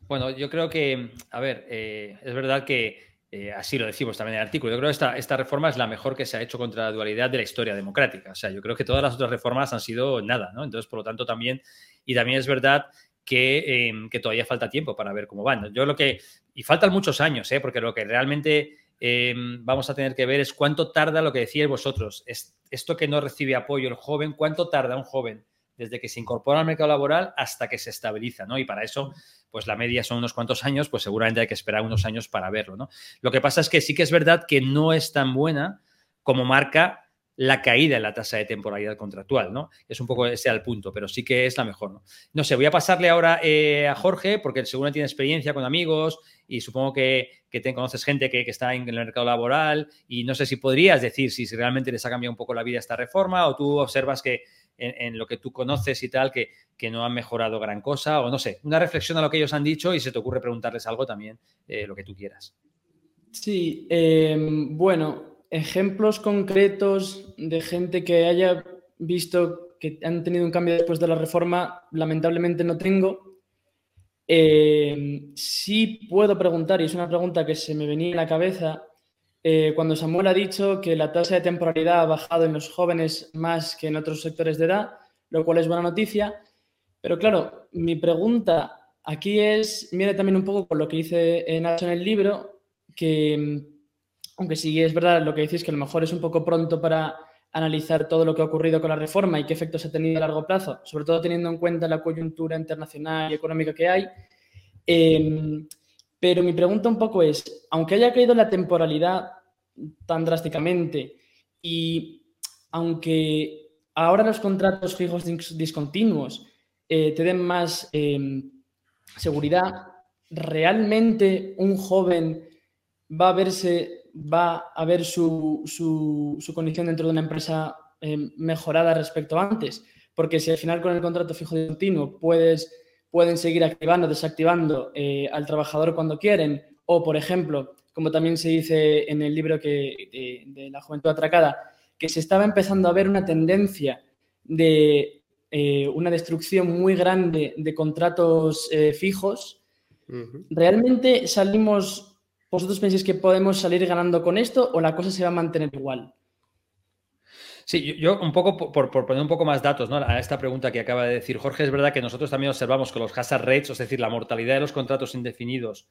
Bueno, yo creo que, a ver, eh, es verdad que eh, así lo decimos también en el artículo. Yo creo que esta, esta reforma es la mejor que se ha hecho contra la dualidad de la historia democrática. O sea, yo creo que todas las otras reformas han sido nada, ¿no? Entonces, por lo tanto, también, y también es verdad que, que todavía falta tiempo para ver cómo van. Yo lo que, y faltan muchos años, ¿eh? porque lo que realmente Em, vamos a tener que ver es cuánto tarda lo que decíais vosotros. Es, esto que no recibe apoyo el joven, cuánto tarda un joven desde que se incorpora al mercado laboral hasta que se estabiliza, ¿no? Y para eso, pues la media son unos cuantos años, pues seguramente hay que esperar unos años para verlo, ¿no? Lo que pasa es que sí que es verdad que no es tan buena como marca la caída en la tasa de temporalidad contractual, ¿no? Es un poco ese al punto, pero sí que es la mejor, ¿no? No sé, voy a pasarle ahora eh, a Jorge, porque seguro tiene experiencia con amigos y supongo que, te conoces gente que, está en el mercado laboral y no sé si podrías decir si, realmente les ha cambiado un poco la vida esta reforma o tú observas que en, lo que tú conoces y tal, que, que, no han mejorado gran cosa o no sé, una reflexión a lo que ellos han dicho y se te ocurre preguntarles algo también, eh, lo que tú quieras. Sí, eh, bueno, ejemplos concretos de gente que haya visto que han tenido un cambio después de la reforma, lamentablemente no tengo. Eh, sí puedo preguntar, y es una pregunta que se me venía en la cabeza, eh, cuando Samuel ha dicho que la tasa de temporalidad ha bajado en los jóvenes más que en otros sectores de edad, lo cual es buena noticia. Pero claro, mi pregunta aquí es, viene también un poco con lo que dice Nacho en el libro, que aunque sí es verdad lo que decís, que a lo mejor es un poco pronto para analizar todo lo que ha ocurrido con la reforma y qué efectos ha tenido a largo plazo, sobre todo teniendo en cuenta la coyuntura internacional y económica que hay. Em, pero mi pregunta un poco es, aunque haya caído la temporalidad tan drásticamente y aunque ahora los contratos fijos discontinuos eh, te den más em, seguridad, ¿realmente un joven va a verse va a ver su, condición dentro de una empresa eh, mejorada respecto a antes. Porque si al final con el contrato fijo de continuo puedes, pueden seguir activando, desactivando eh, al trabajador cuando quieren, o por ejemplo, como también se dice en el libro que, de, la juventud atracada, que se estaba empezando a ver una tendencia de eh, una destrucción muy grande de contratos fijos, realmente salimos ¿Vosotros pensáis que podemos salir ganando con esto o la cosa se va a mantener igual? Sí, yo, un poco por, poner un poco más datos a esta pregunta que acaba de decir Jorge, es verdad que nosotros también observamos que los hazard rates, es decir, la mortalidad de los contratos indefinidos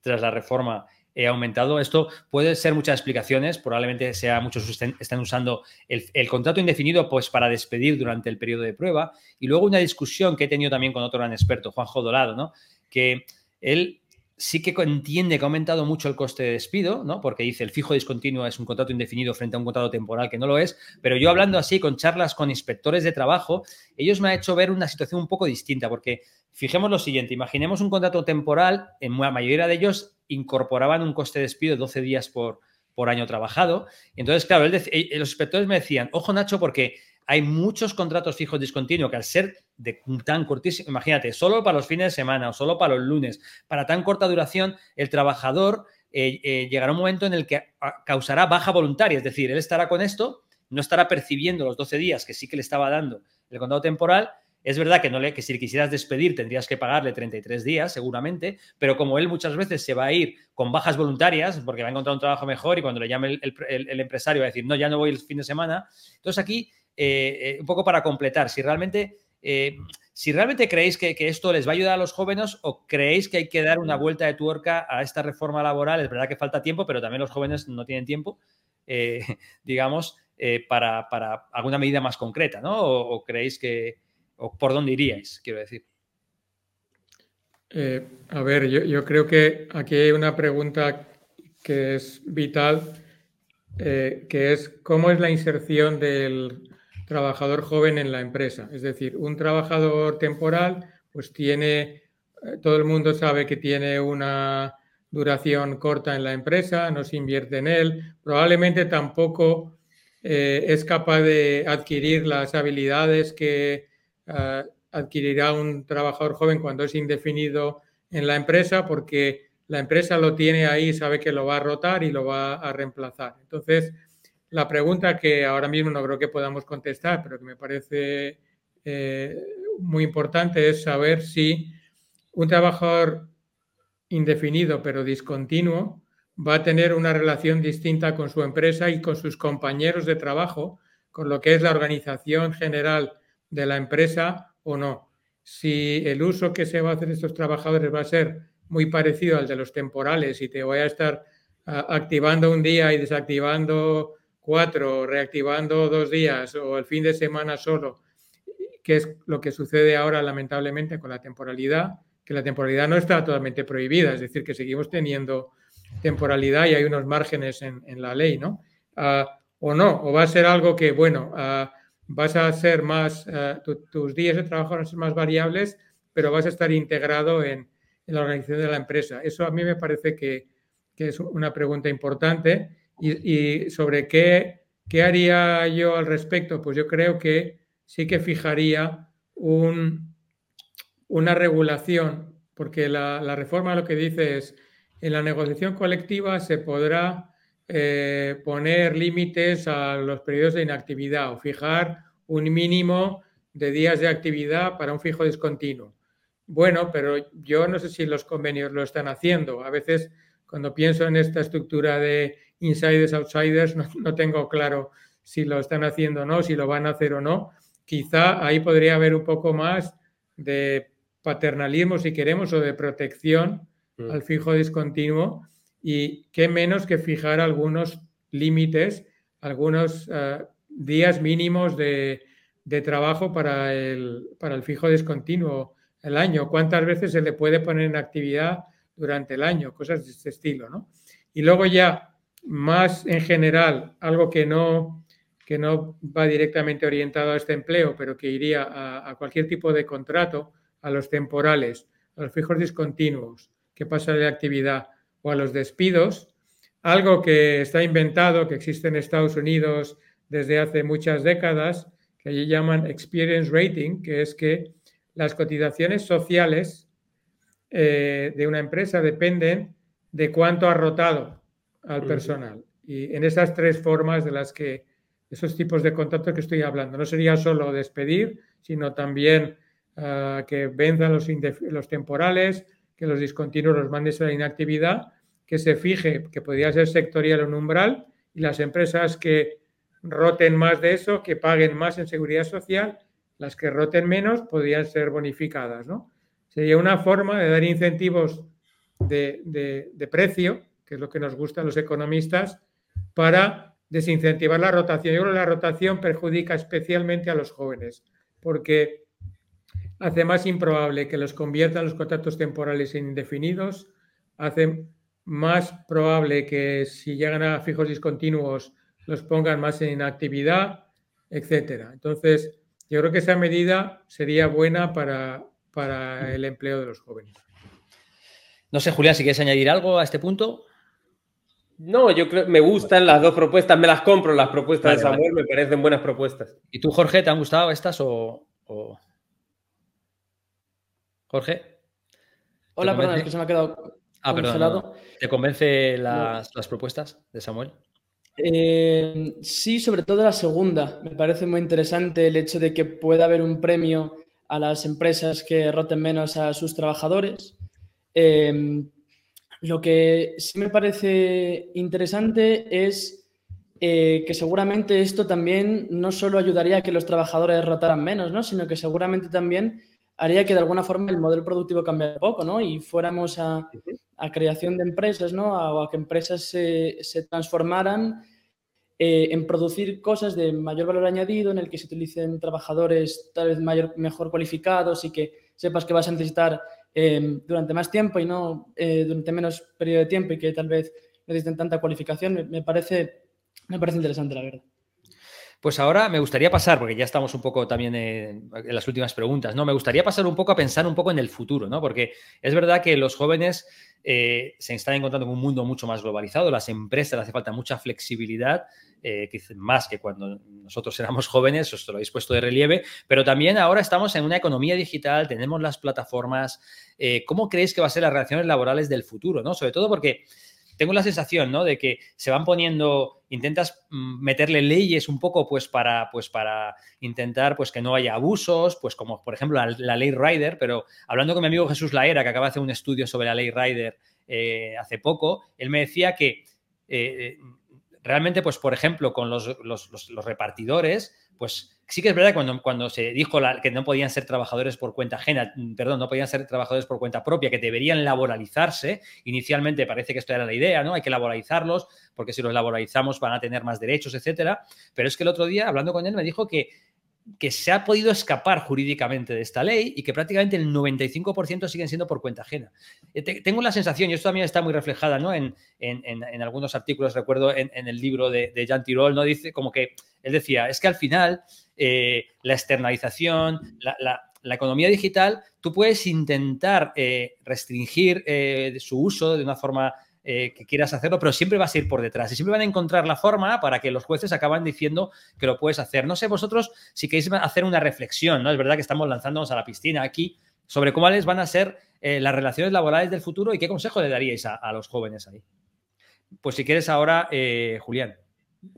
tras la reforma ha aumentado. Esto puede ser muchas explicaciones, probablemente sea muchos estén, usando el, contrato indefinido pues para despedir durante el periodo de prueba. Y luego una discusión que he tenido también con otro gran experto, Juanjo Dorado, ¿no? que él sí que entiende que ha aumentado mucho el coste de despido, ¿no? Porque dice el fijo discontinuo es un contrato indefinido frente a un contrato temporal que no lo es, pero yo hablando así con charlas con inspectores de trabajo, ellos me han hecho ver una situación un poco distinta, porque fijemos lo siguiente, imaginemos un contrato temporal, en la mayoría de ellos incorporaban un coste de despido de 12 días por, por año trabajado. Entonces, claro, eh, los inspectores me decían, ojo Nacho, porque hay muchos contratos fijos discontinuos que al ser de tan cortísimo, imagínate, solo para los fines de semana o solo para los lunes, para tan corta duración, el trabajador eh, eh, llegará un momento en el que ah, causará baja voluntaria, es decir, él estará con esto, no estará percibiendo los 12 días que sí que le estaba dando el contrato temporal. Es verdad que, no le, que si le quisieras despedir tendrías que pagarle 33 días, seguramente, pero como él muchas veces se va a ir con bajas voluntarias porque va a encontrar un trabajo mejor y cuando le llame el, el empresario va a decir, no, ya no voy el fin de semana. Entonces aquí eh, eh, un poco para completar, si realmente, eh, si realmente creéis que, esto les va a ayudar a los jóvenes o creéis que hay que dar una vuelta de tuerca a esta reforma laboral, es verdad que falta tiempo, pero también los jóvenes no tienen tiempo, digamos, para, alguna medida más concreta, ¿no? O, creéis que, o por dónde iríais, quiero decir. a ver, yo, yo, creo que aquí hay una pregunta que es vital, que es cómo es la inserción del, trabajador joven en la empresa. Es decir, un trabajador temporal, pues tiene, eh, todo el mundo sabe que tiene una duración corta en la empresa, no se invierte en él, probablemente tampoco eh, es capaz de adquirir las habilidades que eh, adquirirá un trabajador joven cuando es indefinido en la empresa, porque la empresa lo tiene ahí, sabe que lo va a rotar y lo va a reemplazar. Entonces, la pregunta que ahora mismo no creo que podamos contestar, pero que me parece eh, muy importante es saber si un trabajador indefinido pero discontinuo va a tener una relación distinta con su empresa y con sus compañeros de trabajo, con lo que es la organización general de la empresa o no. Si el uso que se va a hacer de estos trabajadores va a ser muy parecido al de los temporales y te voy a estar ah, activando un día y desactivando cuatro, reactivando dos días o el fin de semana solo, que es lo que sucede ahora lamentablemente con la temporalidad, que la temporalidad no está totalmente prohibida, es decir, que seguimos teniendo temporalidad y hay unos márgenes en, la ley, ¿no? Ah, o no, o va a ser algo que, bueno, ah, vas a ser más, ah, tus días de trabajo van a ser más variables, pero vas a estar integrado en, la organización de la empresa. Eso a mí me parece que, es una pregunta importante. Y, sobre qué, qué, haría yo al respecto, pues yo creo que sí que fijaría un, una regulación, porque la, la reforma lo que dice es, en la negociación colectiva se podrá eh, poner límites a los periodos de inactividad o fijar un mínimo de días de actividad para un fijo discontinuo. Bueno, pero yo no sé si los convenios lo están haciendo. A veces cuando pienso en esta estructura de insiders, outsiders, no, tengo claro si lo están haciendo o no, si lo van a hacer o no. Quizá ahí podría haber un poco más de paternalismo, si queremos, o de protección mm. al fijo discontinuo y qué menos que fijar algunos límites, algunos eh, días mínimos de, trabajo para el, para el fijo discontinuo el año, cuántas veces se le puede poner en actividad durante el año, cosas de este estilo, ¿no? Y luego ya más en general, algo que no, que no va directamente orientado a este empleo, pero que iría a, cualquier tipo de contrato, a los temporales, a los fijos discontinuos, que pasa de actividad, o a los despidos, algo que está inventado, que existe en Estados Unidos desde hace muchas décadas, que allí llaman experience rating, que es que las cotizaciones sociales eh, de una empresa dependen de cuánto ha rotado al personal. Y en esas tres formas de las que esos tipos de contratos que estoy hablando, no sería solo despedir, sino también ah, que venzan los, los temporales, que los discontinuos los mandes a la inactividad, que se fije que podría ser sectorial un umbral y las empresas que roten más de eso, que paguen más en seguridad social, las que roten menos podrían ser bonificadas. ¿no? Sería una forma de dar incentivos de, de precio, que es lo que nos gusta a los economistas, para desincentivar la rotación. Yo creo que la rotación perjudica especialmente a los jóvenes, porque hace más improbable que los conviertan los contratos temporales en indefinidos, hace más probable que si llegan a fijos discontinuos los pongan más en inactividad, etcétera. Entonces, yo creo que esa medida sería buena para, para el empleo de los jóvenes. No sé, Julián, si quieres añadir algo a este punto. No, yo creo me gustan las dos propuestas, me las compro las propuestas de Samuel, me parecen buenas propuestas. ¿Y tú, Jorge, te han gustado estas o...? Jorge. Hola, perdón, es que se me ha quedado ah, perdón, ¿Te convence las, propuestas de Samuel? Eh, sí, sobre todo la segunda. Me parece muy interesante el hecho de que pueda haber un premio a las empresas que roten menos a sus trabajadores. Em, lo que sí me parece interesante es eh, que seguramente esto también no solo ayudaría a que los trabajadores rotaran menos, ¿no? sino que seguramente también haría que de alguna forma el modelo productivo cambiara poco, ¿no? Y fuéramos a, creación de empresas, ¿no? A, o a que empresas se, transformaran eh, en producir cosas de mayor valor añadido, en el que se utilicen trabajadores tal vez mayor, mejor cualificados y que sepas que vas a necesitar eh, durante más tiempo y no eh, durante menos periodo de tiempo y que tal vez necesiten tanta cualificación, me, parece, me parece interesante, la verdad. Pues ahora me gustaría pasar, porque ya estamos un poco también en, las últimas preguntas, ¿no? Me gustaría pasar un poco a pensar un poco en el futuro, ¿no? Porque es verdad que los jóvenes eh, se están encontrando con un mundo mucho más globalizado, las empresas hace falta mucha flexibilidad, eh, más que cuando nosotros éramos jóvenes, os lo habéis puesto de relieve, pero también ahora estamos en una economía digital, tenemos las plataformas. Eh, ¿Cómo creéis que va a ser las relaciones laborales del futuro, ¿no? Sobre todo porque tengo la sensación, ¿no? De que se van poniendo, intentas mm, meterle leyes un poco, pues para, pues para intentar, pues que no haya abusos, pues como por ejemplo la, ley Rider, pero hablando con mi amigo Jesús Laera, que acaba de hacer un estudio sobre la ley Rider eh, hace poco, él me decía que eh, realmente, pues por ejemplo, con los, los repartidores, pues sí que es verdad cuando, cuando se dijo que no podían ser trabajadores por cuenta ajena, perdón, no podían ser trabajadores por cuenta propia, que deberían laboralizarse, inicialmente parece que esto era la idea, ¿no? Hay que laboralizarlos, porque si los laboralizamos van a tener más derechos, etcétera. Pero es que el otro día, hablando con él, me dijo que que se ha podido escapar jurídicamente de esta ley y que prácticamente el 95% siguen siendo por cuenta ajena. Eh, tengo la sensación, y esto también está muy reflejada ¿no? en, algunos artículos, recuerdo en, el libro de, Jean Tirol, ¿no? dice como que él decía, es que al final eh, la externalización, la, economía digital, tú puedes intentar eh, restringir su uso de una forma eh, que quieras hacerlo, pero siempre vas a ir por detrás y siempre van a encontrar la forma para que los jueces acaban diciendo que lo puedes hacer. No sé vosotros si queréis hacer una reflexión, ¿no? Es verdad que estamos lanzándonos a la piscina aquí sobre cuáles van a ser eh, las relaciones laborales del futuro y qué consejo le daríais a, los jóvenes ahí. Pues si quieres ahora, eh, Julián.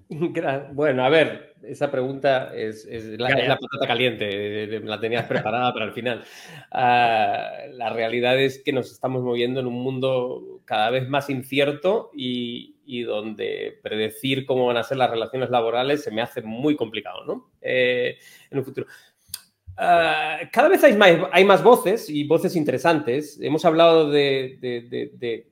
Bueno, a ver, esa pregunta es, la, patata caliente, la tenías preparada para el final. Ah, la realidad es que nos estamos moviendo en un mundo cada vez más incierto y, donde predecir cómo van a ser las relaciones laborales se me hace muy complicado, ¿no? Eh, en un futuro. Ah, cada vez hay más, hay más, voces y voces interesantes. Hemos hablado de de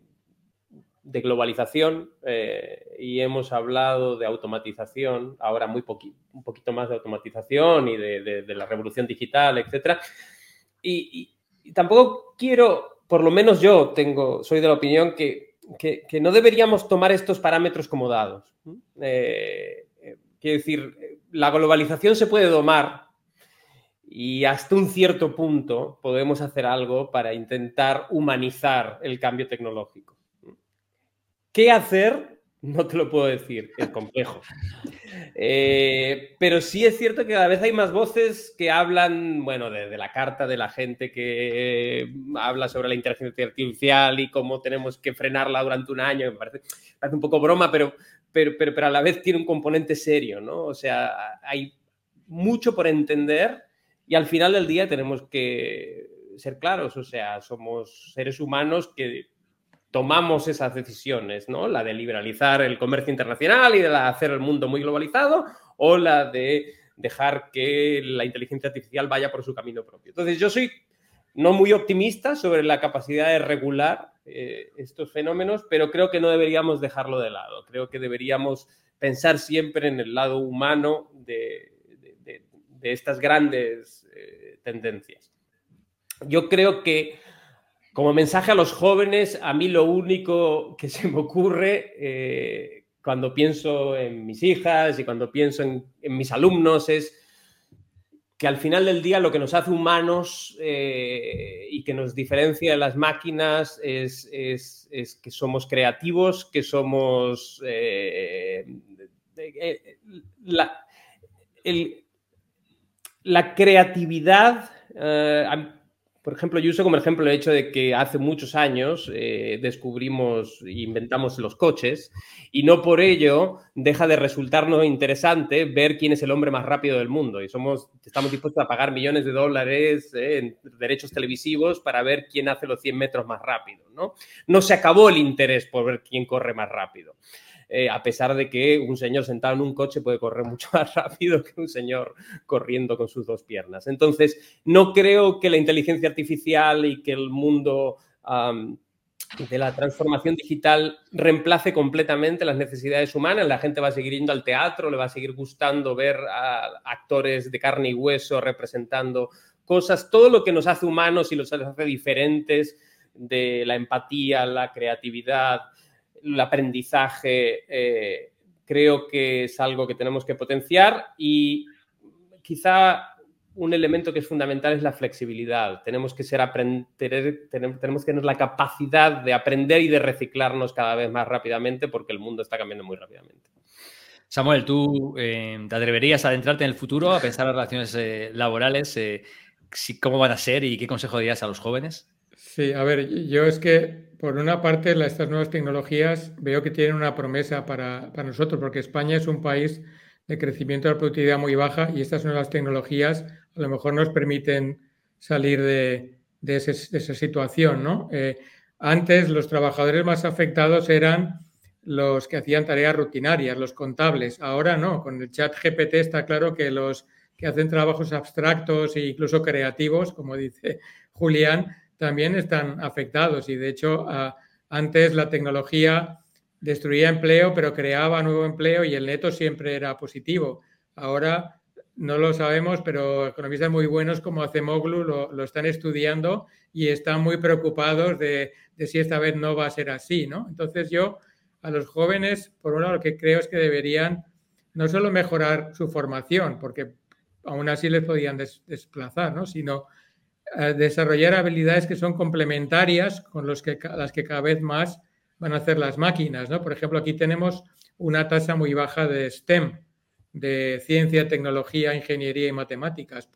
globalización eh, y hemos hablado de automatización, ahora muy un poquito más de automatización y de, la revolución digital, etc. Y, tampoco quiero, por lo menos yo tengo, soy de la opinión que, no deberíamos tomar estos parámetros como dados. Eh, eh, quiero decir, la globalización se puede domar y hasta un cierto punto podemos hacer algo para intentar humanizar el cambio tecnológico. ¿Qué hacer? No te lo puedo decir, es complejo. Eh, pero sí es cierto que cada vez hay más voces que hablan, bueno, de, la carta de la gente que habla sobre la inteligencia artificial y cómo tenemos que frenarla durante un año. Me parece, un poco broma, pero, pero, pero, a la vez tiene un componente serio, ¿no? O sea, hay mucho por entender y al final del día tenemos que ser claros, o sea, somos seres humanos que tomamos esas decisiones, ¿no? La de liberalizar el comercio internacional y de hacer el mundo muy globalizado o la de dejar que la inteligencia artificial vaya por su camino propio. Entonces, yo soy no muy optimista sobre la capacidad de regular eh, estos fenómenos, pero creo que no deberíamos dejarlo de lado. Creo que deberíamos pensar siempre en el lado humano de, estas grandes eh, tendencias. Yo creo que como mensaje a los jóvenes, a mí lo único que se me ocurre eh, cuando pienso en mis hijas y cuando pienso en, mis alumnos es que al final del día lo que nos hace humanos eh, y que nos diferencia de las máquinas es, que somos creativos, que somos... Eh, la, la, creatividad por ejemplo, yo uso como ejemplo el hecho de que hace muchos años eh, descubrimos e inventamos los coches y no por ello deja de resultarnos interesante ver quién es el hombre más rápido del mundo y somos, estamos dispuestos a pagar millones de dólares eh, en derechos televisivos para ver quién hace los 100 metros más rápido. ¿no? no se acabó el interés por ver quién corre más rápido. Eh, a pesar de que un señor sentado en un coche puede correr mucho más rápido que un señor corriendo con sus dos piernas. Entonces, no creo que la inteligencia artificial y que el mundo de la transformación digital reemplace completamente las necesidades humanas. La gente va a seguir yendo al teatro, le va a seguir gustando ver a actores de carne y hueso representando cosas, todo lo que nos hace humanos y los hace diferentes de la empatía, la creatividad, el aprendizaje eh, creo que es algo que tenemos que potenciar y quizá un elemento que es fundamental es la flexibilidad. Tenemos que ser aprender, tenemos que tener la capacidad de aprender y de reciclarnos cada vez más rápidamente porque el mundo está cambiando muy rápidamente. Samuel, ¿tú eh, te atreverías a adentrarte en el futuro, a pensar en relaciones eh, laborales, cómo van a ser y qué consejo darías a los jóvenes? Sí, a ver, yo es que por una parte estas nuevas tecnologías veo que tienen una promesa para, nosotros, porque España es un país de crecimiento de productividad muy baja y estas nuevas tecnologías a lo mejor nos permiten salir de, esa situación. Eh, antes los trabajadores más afectados eran los que hacían tareas rutinarias, los contables. Ahora no, con el chat GPT está claro que los que hacen trabajos abstractos e incluso creativos, como dice Julián, también están afectados y de hecho antes la tecnología destruía empleo pero creaba nuevo empleo y el neto siempre era positivo. Ahora no lo sabemos, pero economistas muy buenos como Acemoglu lo, lo están estudiando y están muy preocupados de, de, si esta vez no va a ser así, ¿no? Entonces yo a los jóvenes, por un lado, lo que creo es que deberían no solo mejorar su formación, porque aún así les podían desplazar, ¿no? sino desarrollar habilidades que son complementarias con las que cada vez más van a hacer las máquinas. ¿no? Por ejemplo, aquí tenemos una tasa muy baja de STEM, de ciencia, tecnología, ingeniería y matemáticas.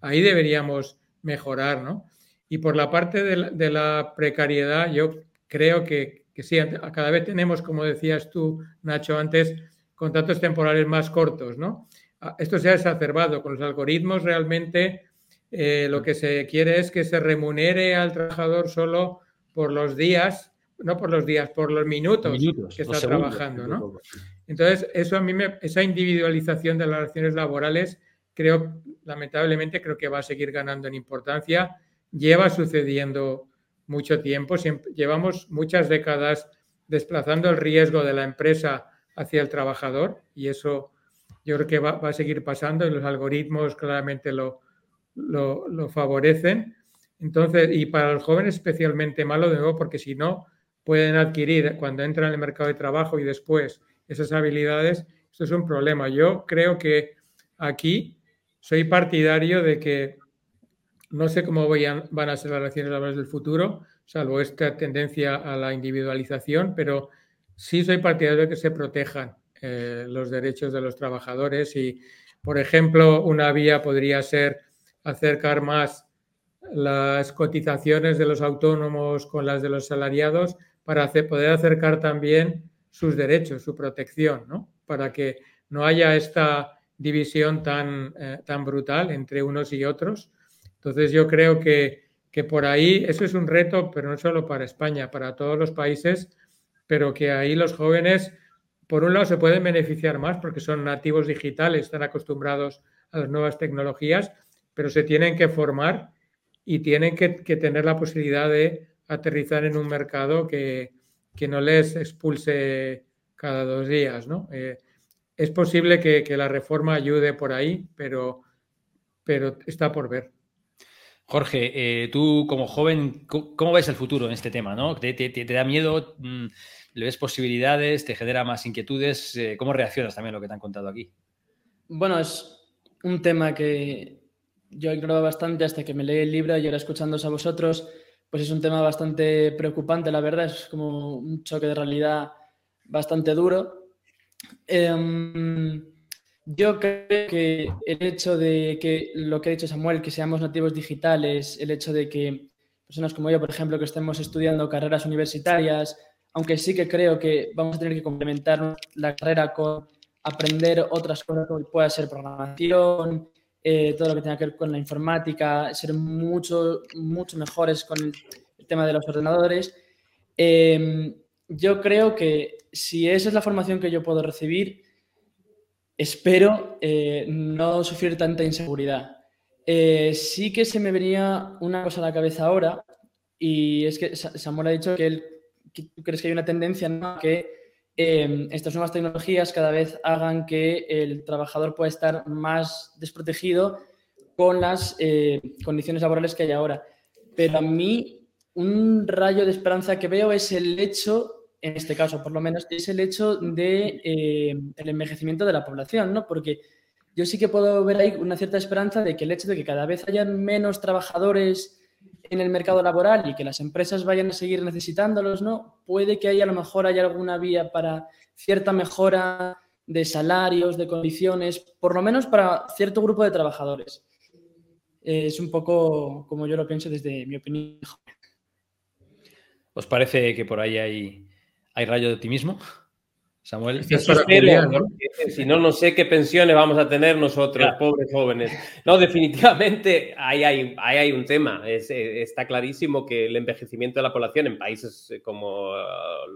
Ahí deberíamos mejorar, ¿no? Y por la parte de la, precariedad, yo creo que, que, sí, cada vez tenemos, como decías tú, Nacho, antes, contratos temporales más cortos, ¿no? Ah, esto se ha exacerbado con los algoritmos, realmente eh, lo que se quiere es que se remunere al trabajador solo por los días, no por los días, por los minutos, que está trabajando, ¿no? Entonces, eso a mí me, esa individualización de las relaciones laborales, creo, lamentablemente, creo que va a seguir ganando en importancia. Lleva sucediendo mucho tiempo, llevamos muchas décadas desplazando el riesgo de la empresa hacia el trabajador y eso yo creo que va, a seguir pasando y los algoritmos claramente lo, lo, favorecen. Entonces, y para los jóvenes especialmente malo de nuevo porque si no pueden adquirir cuando entran en el mercado de trabajo y después esas habilidades, esto es un problema. Yo creo que aquí soy partidario de que no sé cómo van a ser las relaciones laborales del futuro, salvo esta tendencia a la individualización, pero sí soy partidario de que se protejan eh, los derechos de los trabajadores y, por ejemplo, una vía podría ser acercar más las cotizaciones de los autónomos con las de los salariados para poder acercar también sus derechos, su protección. Para que no haya esta división tan, eh, tan brutal entre unos y otros. Entonces yo creo que, que por ahí eso es un reto, pero no solo para España, para todos los países, pero que ahí los jóvenes, por un lado, se pueden beneficiar más porque son nativos digitales, están acostumbrados a las nuevas tecnologías, pero se tienen que formar y tienen que, tener la posibilidad de aterrizar en un mercado que, no les expulse cada dos días. ¿no? Eh, es posible que, la reforma ayude por ahí, pero, pero está por ver. Jorge, eh, tú como joven, ¿cómo, ves el futuro en este tema? ¿no? ¿Te, da miedo? Mm, ¿Le ves posibilidades? ¿Te genera más inquietudes? Eh, ¿Cómo reaccionas también a lo que te han contado aquí? Bueno, es un tema que yo he ignorado bastante hasta que me leí el libro y ahora escuchándoos a vosotros, pues es un tema bastante preocupante, la verdad, es como un choque de realidad bastante duro. Em, yo creo que el hecho de que lo que ha dicho Samuel, que seamos nativos digitales, el hecho de que personas como yo, por ejemplo, que estemos estudiando carreras universitarias, aunque sí que creo que vamos a tener que complementar la carrera con aprender otras cosas como pueda ser programación, eh, todo lo que tenga que ver con la informática, ser mucho, mucho mejores con el, tema de los ordenadores. Em, yo creo que si esa es la formación que yo puedo recibir, espero eh, no sufrir tanta inseguridad. Eh, sí que se me venía una cosa a la cabeza ahora, y es que Samuel ha dicho que, él, crees que hay una tendencia ¿no? que Em, estas nuevas tecnologías cada vez hagan que el trabajador pueda estar más desprotegido con las eh, condiciones laborales que hay ahora. Pero a mí un rayo de esperanza que veo es el hecho, en este caso por lo menos, es el hecho del de, el envejecimiento de la población, ¿no? Porque yo sí que puedo ver ahí una cierta esperanza de que el hecho de que cada vez hayan menos trabajadores en el mercado laboral y que las empresas vayan a seguir necesitándolos, ¿no? Puede que haya a lo mejor haya alguna vía para cierta mejora de salarios, de condiciones, por lo menos para cierto grupo de trabajadores. Es un poco como yo lo pienso desde mi opinión. ¿Os parece que por ahí hay, hay rayo de optimismo? Samuel. Si no, no sé qué pensiones vamos a tener nosotros, pobres jóvenes. No, definitivamente ahí hay, hay un tema. Eh, está clarísimo que el envejecimiento de la población en países eh, como eh,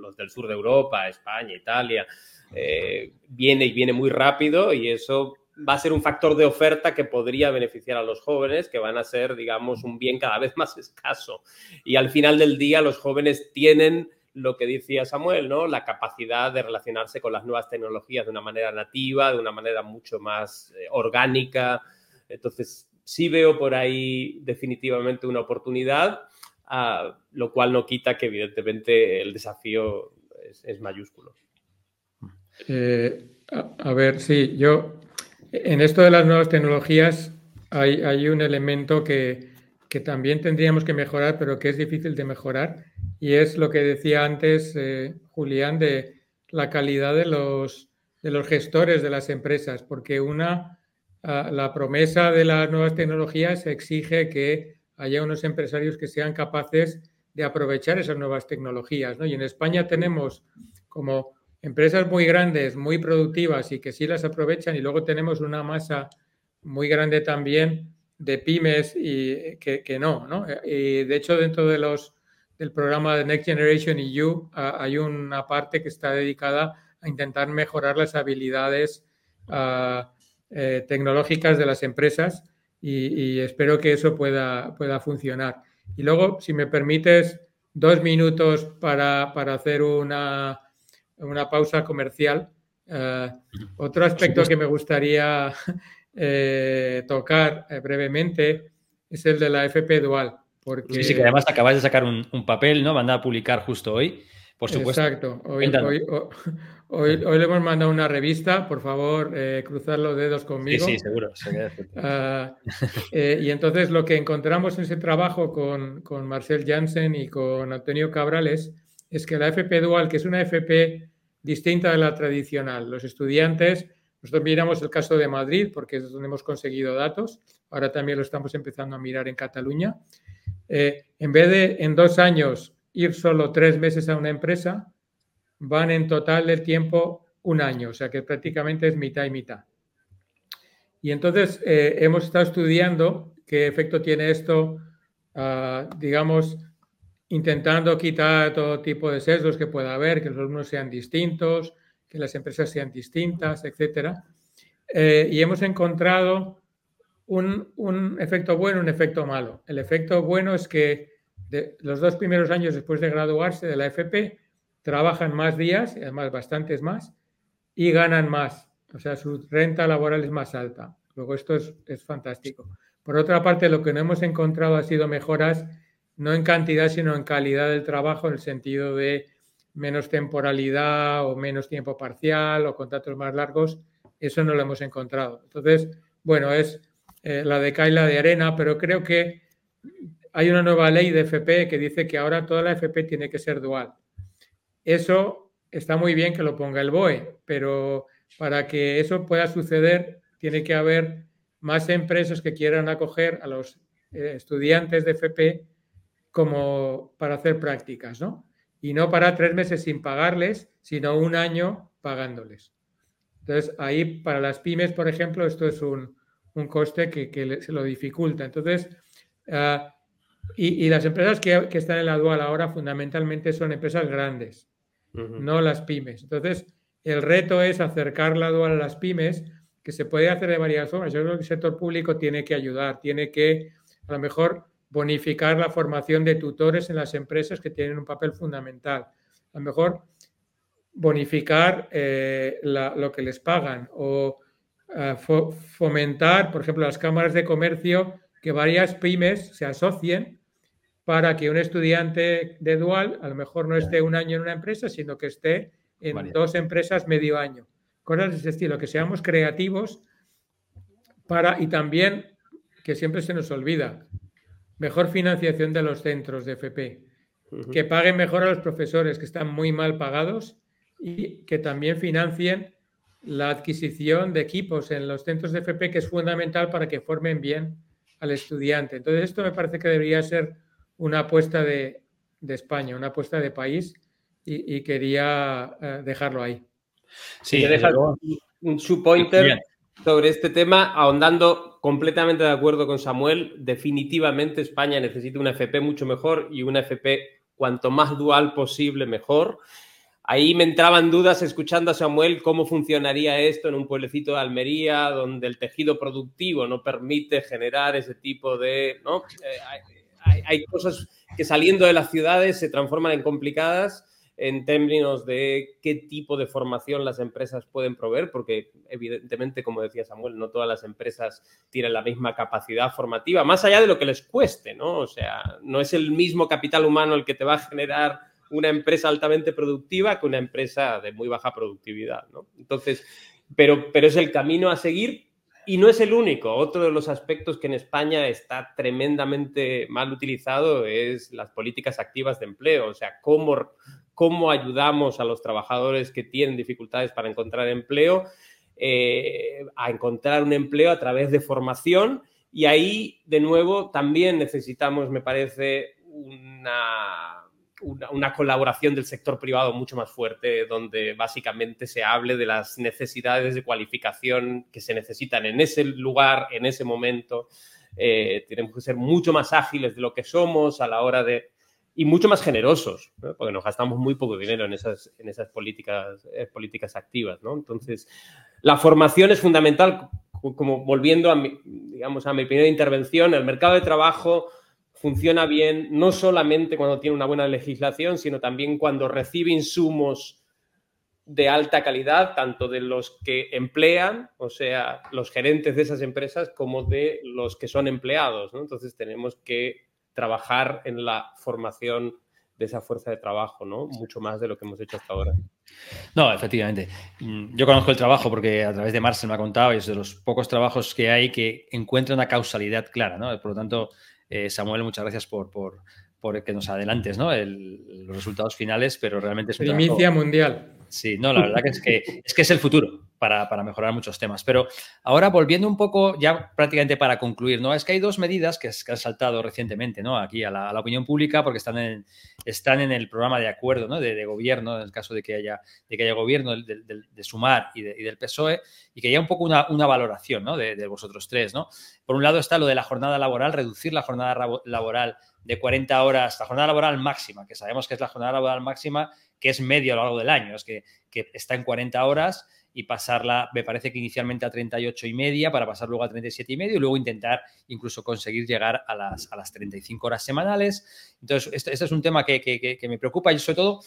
los del sur de Europa, España, Italia, viene y viene muy rápido y eso va a ser un factor de oferta que podría beneficiar a los jóvenes, que van a ser, digamos, un bien cada vez más escaso. Y al final del día, los jóvenes tienen lo que decía Samuel, ¿no? La capacidad de relacionarse con las nuevas tecnologías de una manera nativa, de una manera mucho más eh, orgánica. Entonces, sí veo por ahí definitivamente una oportunidad, ah, lo cual no quita que evidentemente el desafío es, mayúsculo. Eh, a, ver, sí, yo en esto de las nuevas tecnologías hay, un elemento que, también tendríamos que mejorar, pero que es difícil de mejorar, y es lo que decía antes eh, Julián de la calidad de los, de los gestores de las empresas, porque una, ah, la promesa de las nuevas tecnologías exige que haya unos empresarios que sean capaces de aprovechar esas nuevas tecnologías. Y en España tenemos como empresas muy grandes, muy productivas y que sí las aprovechan y luego tenemos una masa muy grande también de pymes y que, no, ¿no? Y de hecho dentro de los, del programa de Next Generation EU hay una parte que está dedicada a intentar mejorar las habilidades eh, tecnológicas de las empresas y, espero que eso pueda, pueda funcionar. Y luego, si me permites, dos minutos para, hacer una, una, pausa comercial. Eh, otro aspecto que me gustaría eh, tocar eh, brevemente es el de la FP Dual. Porque... Sí, que además acabas de sacar un, papel, ¿no? Van a publicar justo hoy, por supuesto. Exacto. Hoy, hoy, le hemos mandado una revista, por favor, eh, cruzar los dedos conmigo. Sí, sí, seguro. Ah, y entonces lo que encontramos en ese trabajo con, con Marcel Janssen y con Antonio Cabrales es que la FP Dual, que es una FP distinta de la tradicional, los estudiantes nosotros miramos el caso de Madrid porque es donde hemos conseguido datos. Ahora también lo estamos empezando a mirar en Cataluña. Eh, en vez de en dos años ir solo tres meses a una empresa, van en total del tiempo un año, o sea que prácticamente es mitad y mitad. Y entonces eh, hemos estado estudiando qué efecto tiene esto, ah, digamos, intentando quitar todo tipo de sesgos que pueda haber, que los alumnos sean distintos, que las empresas sean distintas, etcétera. Eh, y hemos encontrado un, efecto bueno, un efecto malo. El efecto bueno es que los dos primeros años después de graduarse de la FP trabajan más días, además bastantes más, y ganan más. O sea, su renta laboral es más alta. Luego esto es, es fantástico. Por otra parte, lo que no hemos encontrado ha sido mejoras no en cantidad, sino en calidad del trabajo, en el sentido de menos temporalidad o menos tiempo parcial o contratos más largos, eso no lo hemos encontrado. Entonces, bueno, es eh, la de Kaila de arena, pero creo que hay una nueva ley de FP que dice que ahora toda la FP tiene que ser dual. Eso está muy bien que lo ponga el BOE, pero para que eso pueda suceder tiene que haber más empresas que quieran acoger a los eh, estudiantes de FP como para hacer prácticas, ¿no? Y no para tres meses sin pagarles, sino un año pagándoles. Entonces, ahí para las pymes, por ejemplo, esto es un, coste que, se lo dificulta. Entonces, ah, y, las empresas que, están en la dual ahora fundamentalmente son empresas grandes, no las pymes. Entonces, el reto es acercar la dual a las pymes, que se puede hacer de varias formas. Yo creo que el sector público tiene que ayudar, tiene que, a lo mejor, bonificar la formación de tutores en las empresas que tienen un papel fundamental. A lo mejor bonificar eh, lo que les pagan o eh, fomentar, por ejemplo, las cámaras de comercio, que varias pymes se asocien para que un estudiante de dual a lo mejor no esté un año en una empresa, sino que esté en dos empresas medio año. Cosas de ese estilo, que seamos creativos para, y también, que siempre se nos olvida, mejor financiación de los centros de FP, que paguen mejor a los profesores que están muy mal pagados y que también financien la adquisición de equipos en los centros de FP, que es fundamental para que formen bien al estudiante. Entonces, esto me parece que debería ser una apuesta de, España, una apuesta de país y, quería eh, dejarlo ahí. Sí, dejar un, subpointer sobre este tema, ahondando completamente de acuerdo con Samuel, definitivamente España necesita una FP mucho mejor y una FP cuanto más dual posible mejor. Ahí me entraban dudas escuchando a Samuel cómo funcionaría esto en un pueblecito de Almería donde el tejido productivo no permite generar ese tipo de... Eh, hay, cosas que saliendo de las ciudades se transforman en complicadas en términos de qué tipo de formación las empresas pueden proveer, porque evidentemente, como decía Samuel, no todas las empresas tienen la misma capacidad formativa, más allá de lo que les cueste, ¿no? O sea, no es el mismo capital humano el que te va a generar una empresa altamente productiva que una empresa de muy baja productividad, ¿no? Entonces, pero, pero es el camino a seguir y no es el único. Otro de los aspectos que en España está tremendamente mal utilizado es las políticas activas de empleo. O sea, cómo, cómo ayudamos a los trabajadores que tienen dificultades para encontrar empleo eh, a encontrar un empleo a través de formación. Y ahí, de nuevo, también necesitamos, me parece, una una, colaboración del sector privado mucho más fuerte, donde básicamente se hable de las necesidades de cualificación que se necesitan en ese lugar, en ese momento. Eh, tenemos que ser mucho más ágiles de lo que somos a la hora de... y mucho más generosos, porque nos gastamos muy poco dinero en esas, en esas políticas, eh, políticas activas. ¿no? Entonces, la formación es fundamental, como volviendo a mi, digamos, a mi primera intervención, el mercado de trabajo funciona bien no solamente cuando tiene una buena legislación, sino también cuando recibe insumos de alta calidad, tanto de los que emplean, o sea, los gerentes de esas empresas, como de los que son empleados. Entonces tenemos que trabajar en la formación de esa fuerza de trabajo, ¿no? Mucho más de lo que hemos hecho hasta ahora. No, efectivamente. Mm, yo conozco el trabajo porque a través de Marcel me ha contado y es de los pocos trabajos que hay que encuentran una causalidad clara, ¿no? Por lo tanto, eh, Samuel, muchas gracias por, por, que nos adelantes ¿no? los resultados finales, pero realmente es un Primicia mundial. Sí, no, la verdad que es que es, que es el futuro para, mejorar muchos temas. Pero ahora volviendo un poco, ya prácticamente para concluir, ¿no? Es que hay dos medidas que, han saltado recientemente, ¿no? Aquí a la, opinión pública, porque están en, están en el programa de acuerdo, ¿no? De, gobierno, en el caso de que haya, de que haya gobierno de, Sumar y, del PSOE, y que haya un poco una, valoración, ¿no? De, vosotros tres, ¿no? Por un lado está lo de la jornada laboral, reducir la jornada laboral de 40 horas, la jornada laboral máxima, que sabemos que es la jornada laboral máxima, que es medio a lo largo del año, es que, que está en 40 horas y pasarla, me parece que inicialmente a 38 y media, para pasar luego a 37 y medio y luego intentar incluso conseguir llegar a las, a las 35 horas semanales. Entonces, este, este es un tema que, que, me preocupa y sobre todo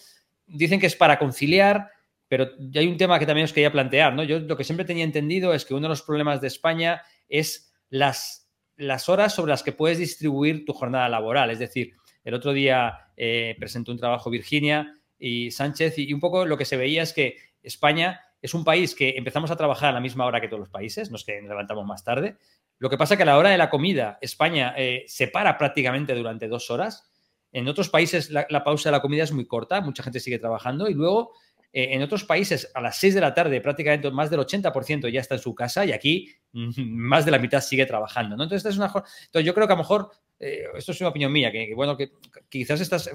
dicen que es para conciliar, pero hay un tema que también os quería plantear, ¿no? Yo lo que siempre tenía entendido es que uno de los problemas de España es las, las horas sobre las que puedes distribuir tu jornada laboral. Es decir, el otro día eh, presentó un trabajo Virginia y Sánchez y un poco lo que se veía es que España es un país que empezamos a trabajar a la misma hora que todos los países, que nos levantamos más tarde. Lo que pasa es que a la hora de la comida, España eh, se para prácticamente durante dos horas. En otros países la, pausa de la comida es muy corta, mucha gente sigue trabajando y luego eh, en otros países a las seis de la tarde prácticamente más del 80% ya está en su casa y aquí más de la mitad sigue trabajando. ¿no? Entonces, es una, entonces yo creo que a lo mejor, eh, esto es una opinión mía, que, bueno, que quizás estas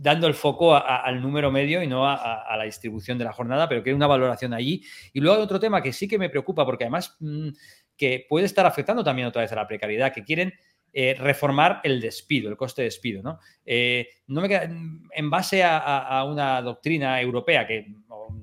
dando el foco al número medio y no a, la distribución de la jornada, pero que hay una valoración allí. Y luego hay otro tema que sí que me preocupa, porque además mm, que puede estar afectando también otra vez a la precariedad, que quieren eh, reformar el despido, el coste de despido. ¿no? Eh, no me en base a, una doctrina europea, que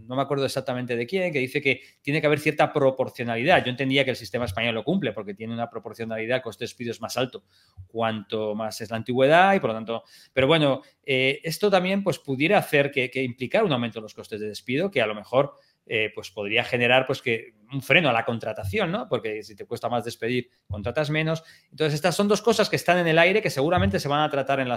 no me acuerdo exactamente de quién, que dice que tiene que haber cierta proporcionalidad. Yo entendía que el sistema español lo cumple porque tiene una proporcionalidad, coste de despido es más alto cuanto más es la antigüedad y por lo tanto... Pero bueno, eh, esto también pues, pudiera hacer que, que implicar un aumento en los costes de despido, que a lo mejor eh, pues podría generar pues que un freno a la contratación, ¿no? Porque si te cuesta más despedir, contratas menos. Entonces, estas son dos cosas que están en el aire que seguramente se van a tratar en,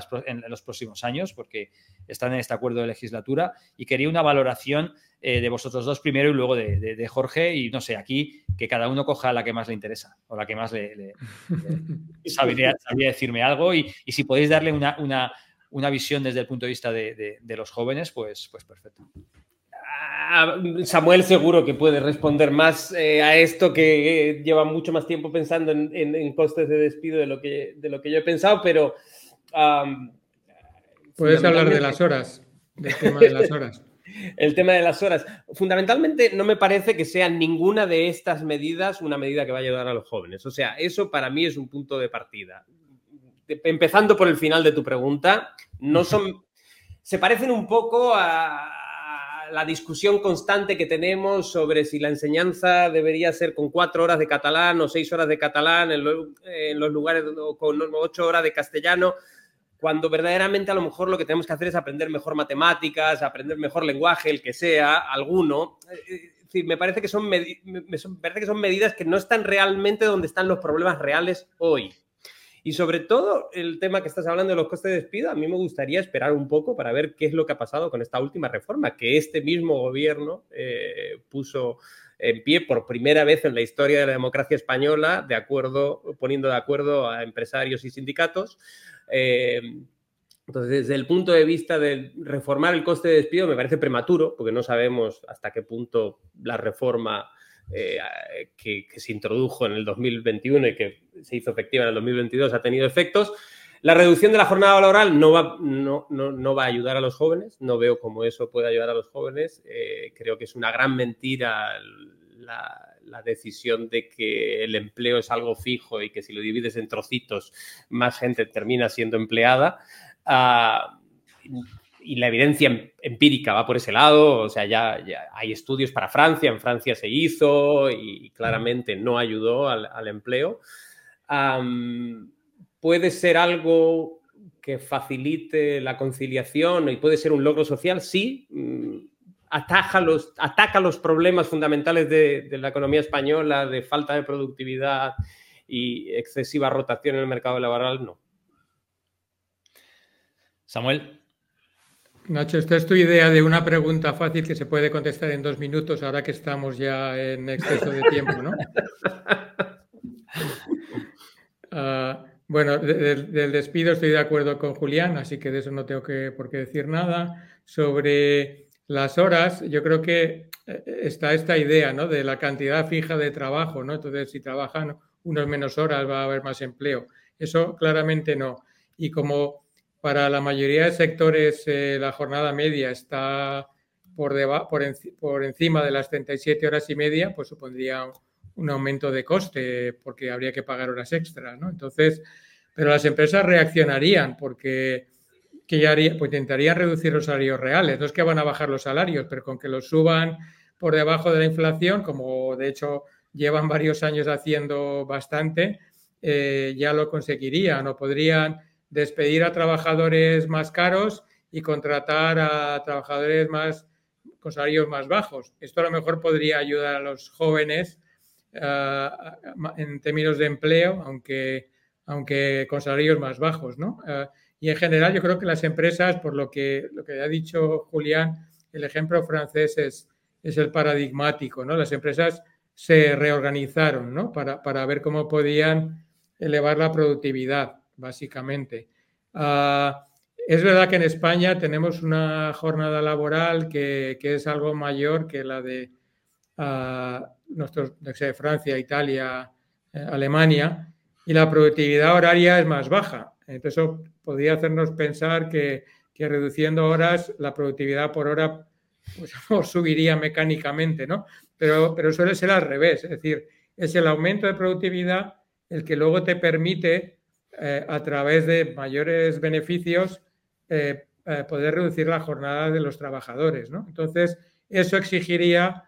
los próximos años porque están en este acuerdo de legislatura y quería una valoración eh, de vosotros dos primero y luego de, Jorge y no sé, aquí que cada uno coja la que más le interesa o la que más le, sabría, decirme algo y, si podéis darle una, una, visión desde el punto de vista de, los jóvenes, pues, pues perfecto. Samuel seguro que puede responder más eh, a esto que eh, lleva mucho más tiempo pensando en, costes de despido de lo que, de lo que yo he pensado, pero... Puedes hablar de las horas, del tema de las horas. El tema de las horas. Fundamentalmente no me parece que sea ninguna de estas medidas una medida que vaya a ayudar a los jóvenes. O sea, eso para mí es un punto de partida. Empezando por el final de tu pregunta, no son... Se parecen un poco a, la discusión constante que tenemos sobre si la enseñanza debería ser con cuatro horas de catalán o seis horas de catalán en, los lugares con ocho horas de castellano. cuando verdaderamente a lo mejor lo que tenemos que hacer es aprender mejor matemáticas, aprender mejor lenguaje, el que sea, alguno. Eh, me parece que son, me parece que son medidas que no están realmente donde están los problemas reales hoy. Y sobre todo el tema que estás hablando de los costes de despido, a mí me gustaría esperar un poco para ver qué es lo que ha pasado con esta última reforma, que este mismo gobierno eh, puso en pie por primera vez en la historia de la democracia española, de acuerdo, poniendo de acuerdo a empresarios y sindicatos. Eh, entonces, desde el punto de vista de reformar el coste de despido, me parece prematuro, porque no sabemos hasta qué punto la reforma eh, que, se introdujo en el 2021 y que se hizo efectiva en el 2022 ha tenido efectos. La reducción de la jornada laboral no va, no, no, va a ayudar a los jóvenes, no veo cómo eso puede ayudar a los jóvenes. Eh, creo que es una gran mentira la, decisión de que el empleo es algo fijo y que si lo divides en trocitos, más gente termina siendo empleada. Ah, y la evidencia em, empírica va por ese lado, o sea, ya, hay estudios para Francia, en Francia se hizo y claramente no ayudó al, empleo. puede ser algo que facilite la conciliación y puede ser un logro social, sí. Mm, ataca los, ataca los problemas fundamentales de, de la economía española, de falta de productividad y excesiva rotación en el mercado laboral, no. Samuel. Nacho, esta es tu idea de una pregunta fácil que se puede contestar en dos minutos ahora que estamos ya en exceso de tiempo, ¿no? Ah, bueno, del despido estoy de acuerdo con Julián, así que de eso no tengo que, por qué decir nada. Sobre las horas, yo creo que eh, está esta idea, ¿no? De la cantidad fija de trabajo, ¿no? Entonces, si trabajan unos menos horas va a haber más empleo. Eso claramente no. Y como para la mayoría de sectores eh, la jornada media está por, por, encima de las 37 horas y media, pues supondría un aumento de coste porque habría que pagar horas extras, ¿no? Entonces, pero las empresas reaccionarían porque que ya haría, pues intentarían reducir los salarios reales. No es que van a bajar los salarios, pero con que los suban por debajo de la inflación, como de hecho llevan varios años haciendo bastante, eh, ya lo conseguirían o podrían despedir a trabajadores más caros y contratar a trabajadores más con salarios más bajos. Esto a lo mejor podría ayudar a los jóvenes eh, en términos de empleo, aunque, aunque con salarios más bajos, ¿no? Eh, y en general yo creo que las empresas, por lo que, lo que ha dicho Julián, el ejemplo francés es, es el paradigmático, ¿no? Las empresas se reorganizaron, ¿no? Para, para ver cómo podían elevar la productividad básicamente. Ah, es verdad que en España tenemos una jornada laboral que, es algo mayor que la de uh, nuestros, Francia, Italia, eh, Alemania, y la productividad horaria es más baja. Entonces, eso podría hacernos pensar que, reduciendo horas, la productividad por hora pues, subiría mecánicamente, ¿no? Pero, pero suele ser al revés, es decir, es el aumento de productividad el que luego te permite eh, a través de mayores beneficios, eh, eh, poder reducir la jornada de los trabajadores. Entonces, eso exigiría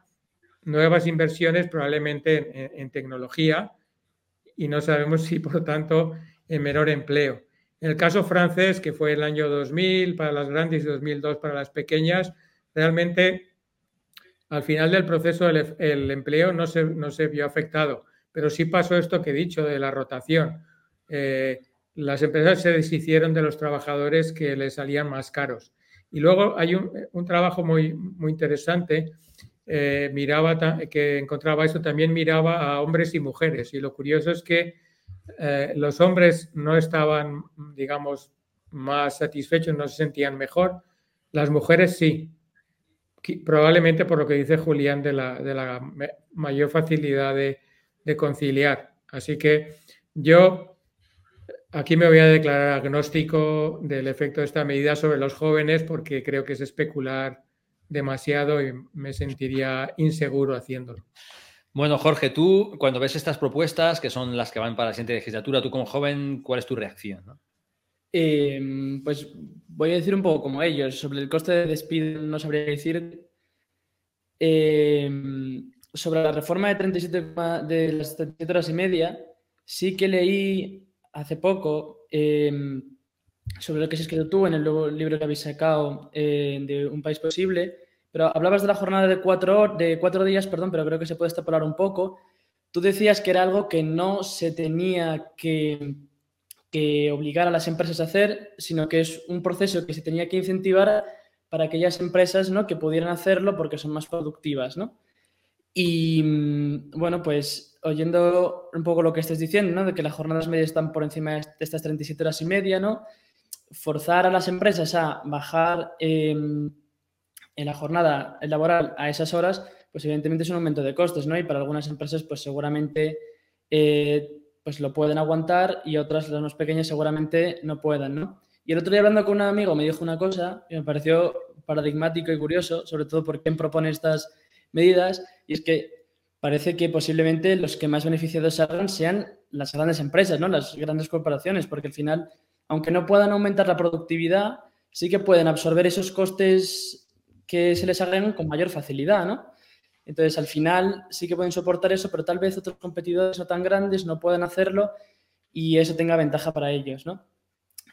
nuevas inversiones probablemente en, tecnología y no sabemos si, por tanto, en menor empleo. En el caso francés, que fue el año 2000 para las grandes y 2002 para las pequeñas, realmente al final del proceso el, empleo no se, no se vio afectado, pero sí pasó esto que he dicho de la rotación. Eh, las empresas se deshicieron de los trabajadores que les salían más caros. Y luego hay un, trabajo muy, muy interesante, eh, miraba que encontraba eso, también miraba a hombres y mujeres. Y lo curioso es que eh, los hombres no estaban, digamos, más satisfechos, no se sentían mejor. Las mujeres sí, probablemente por lo que dice Julián de la, mayor facilidad de, de conciliar. Así que yo Aquí me voy a declarar agnóstico del efecto de esta medida sobre los jóvenes porque creo que es especular demasiado y me sentiría inseguro haciéndolo. Bueno, Jorge, tú cuando ves estas propuestas, que son las que van para la siguiente legislatura, tú como joven, ¿cuál es tu reacción? Em, pues voy a decir un poco como ellos. Sobre el coste de despido no sabría decir. Em, sobre la reforma de 37 de las 37 horas y media, sí que leí hace poco em, sobre lo que has escrito tú en el libro que habéis sacado eh, de Un País Posible, pero hablabas de la jornada de cuatro, de cuatro días, perdón, pero creo que se puede extrapolar un poco. Tú decías que era algo que no se tenía que, que obligar a las empresas a hacer, sino que es un proceso que se tenía que incentivar para aquellas empresas ¿no? que pudieran hacerlo porque son más productivas. ¿no? Y mm, bueno, pues oyendo un poco lo que estás diciendo, ¿no? de que las jornadas medias están por encima de estas 37 horas y media, ¿no? forzar a las empresas a bajar em, en la jornada laboral a esas horas, pues evidentemente es un aumento de costes, ¿no? Y para algunas empresas, pues seguramente eh, pues lo pueden aguantar y otras, las más pequeñas, seguramente no puedan, ¿no? Y el otro día hablando con un amigo me dijo una cosa que me pareció paradigmático y curioso, sobre todo por quién propone estas medidas, y es que parece que posiblemente los que más beneficiados salgan sean las grandes empresas, ¿no? Las grandes corporaciones, porque al final aunque no puedan aumentar la productividad, sí que pueden absorber esos costes que se les agregan con mayor facilidad, ¿no? Entonces, al final sí que pueden soportar eso, pero tal vez otros competidores no tan grandes no puedan hacerlo y eso tenga ventaja para ellos, ¿no?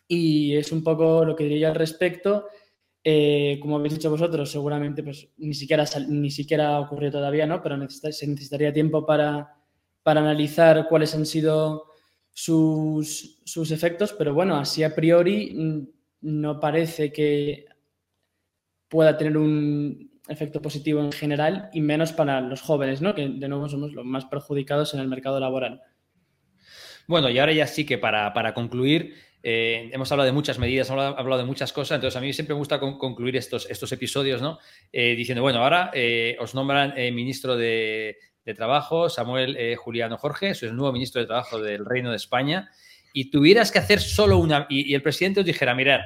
Y es un poco lo que diría al respecto. Eh, como habéis dicho vosotros, seguramente pues, ni, siquiera, ni siquiera todavía, ¿no? Pero se necesitaría tiempo para, para analizar cuáles han sido sus, sus efectos, pero bueno, así a priori mm, no parece que pueda tener un efecto positivo en general y menos para los jóvenes, ¿no? que de nuevo somos los más perjudicados en el mercado laboral. Bueno, y ahora ya sí que para, para concluir, eh, hemos hablado de muchas medidas, hemos hablado de muchas cosas, entonces a mí siempre me gusta concluir estos, estos episodios, ¿no? Eh, diciendo, bueno, ahora eh, os nombran ministro de, de Trabajo, Samuel Juliano Jorge, soy el nuevo ministro de Trabajo del Reino de España, y tuvieras que hacer solo una, y, el presidente os dijera, mirad,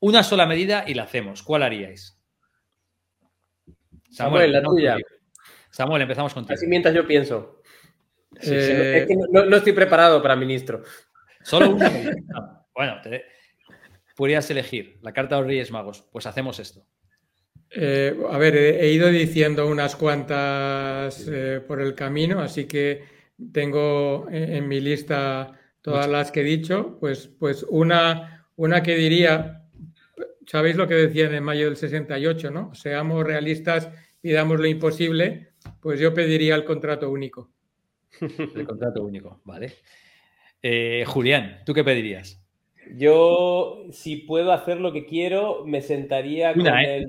una sola medida y la hacemos, ¿cuál haríais? Samuel, la tuya. Samuel, empezamos contigo. Así mientras yo pienso. Eh, no, estoy preparado para ministro. Solo una. Bueno, podrías elegir la carta de los Reyes Magos. Pues hacemos esto. Eh, a ver, he, ido diciendo unas cuantas eh, por el camino, así que tengo en, mi lista todas las que he dicho. Pues, pues una, una que diría, sabéis lo que decían en mayo del 68, ¿no? Seamos realistas, pidamos lo imposible, pues yo pediría el contrato único. El contrato único, vale. Eh, Julián, ¿tú qué pedirías? Yo, si puedo hacer lo que quiero, me sentaría con el...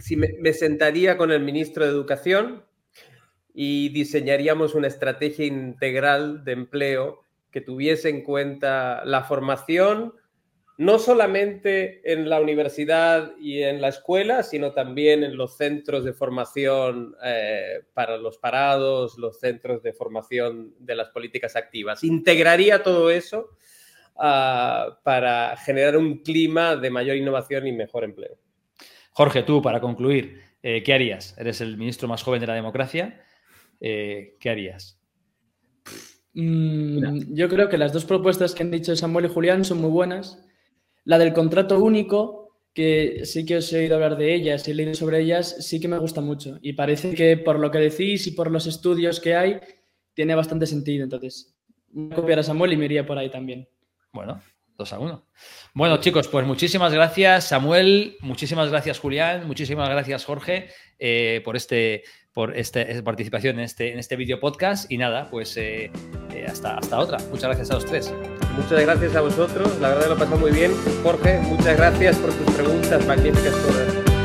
Si me, sentaría con el ministro de Educación y diseñaríamos una estrategia integral de empleo que tuviese en cuenta la formación, no solamente en la universidad y en la escuela, sino también en los centros de formación eh, para los parados, los centros de formación de las políticas activas. Integraría todo eso ah, para generar un clima de mayor innovación y mejor empleo. Jorge, tú, para concluir, eh, ¿qué harías? Eres el ministro más joven de la democracia. Eh, ¿Qué harías? Mm, yo creo que las dos propuestas que han dicho Samuel y Julián son muy buenas. La del contrato único, que sí que os he oído hablar de ellas, he leído sobre ellas, sí que me gusta mucho. Y parece que por lo que decís y por los estudios que hay, tiene bastante sentido. Entonces, copiar a Samuel y me iría por ahí también. Bueno, 2 a 1. Bueno, chicos, pues muchísimas gracias, Samuel, muchísimas gracias, Julián, muchísimas gracias, Jorge, eh, por este por este, participación en este, en este video podcast. Y nada, pues eh, eh, hasta, hasta otra. Muchas gracias a los tres. Muchas gracias a vosotros. La verdad lo pasado muy bien. Jorge, muchas gracias por tus preguntas magníficas. Todas.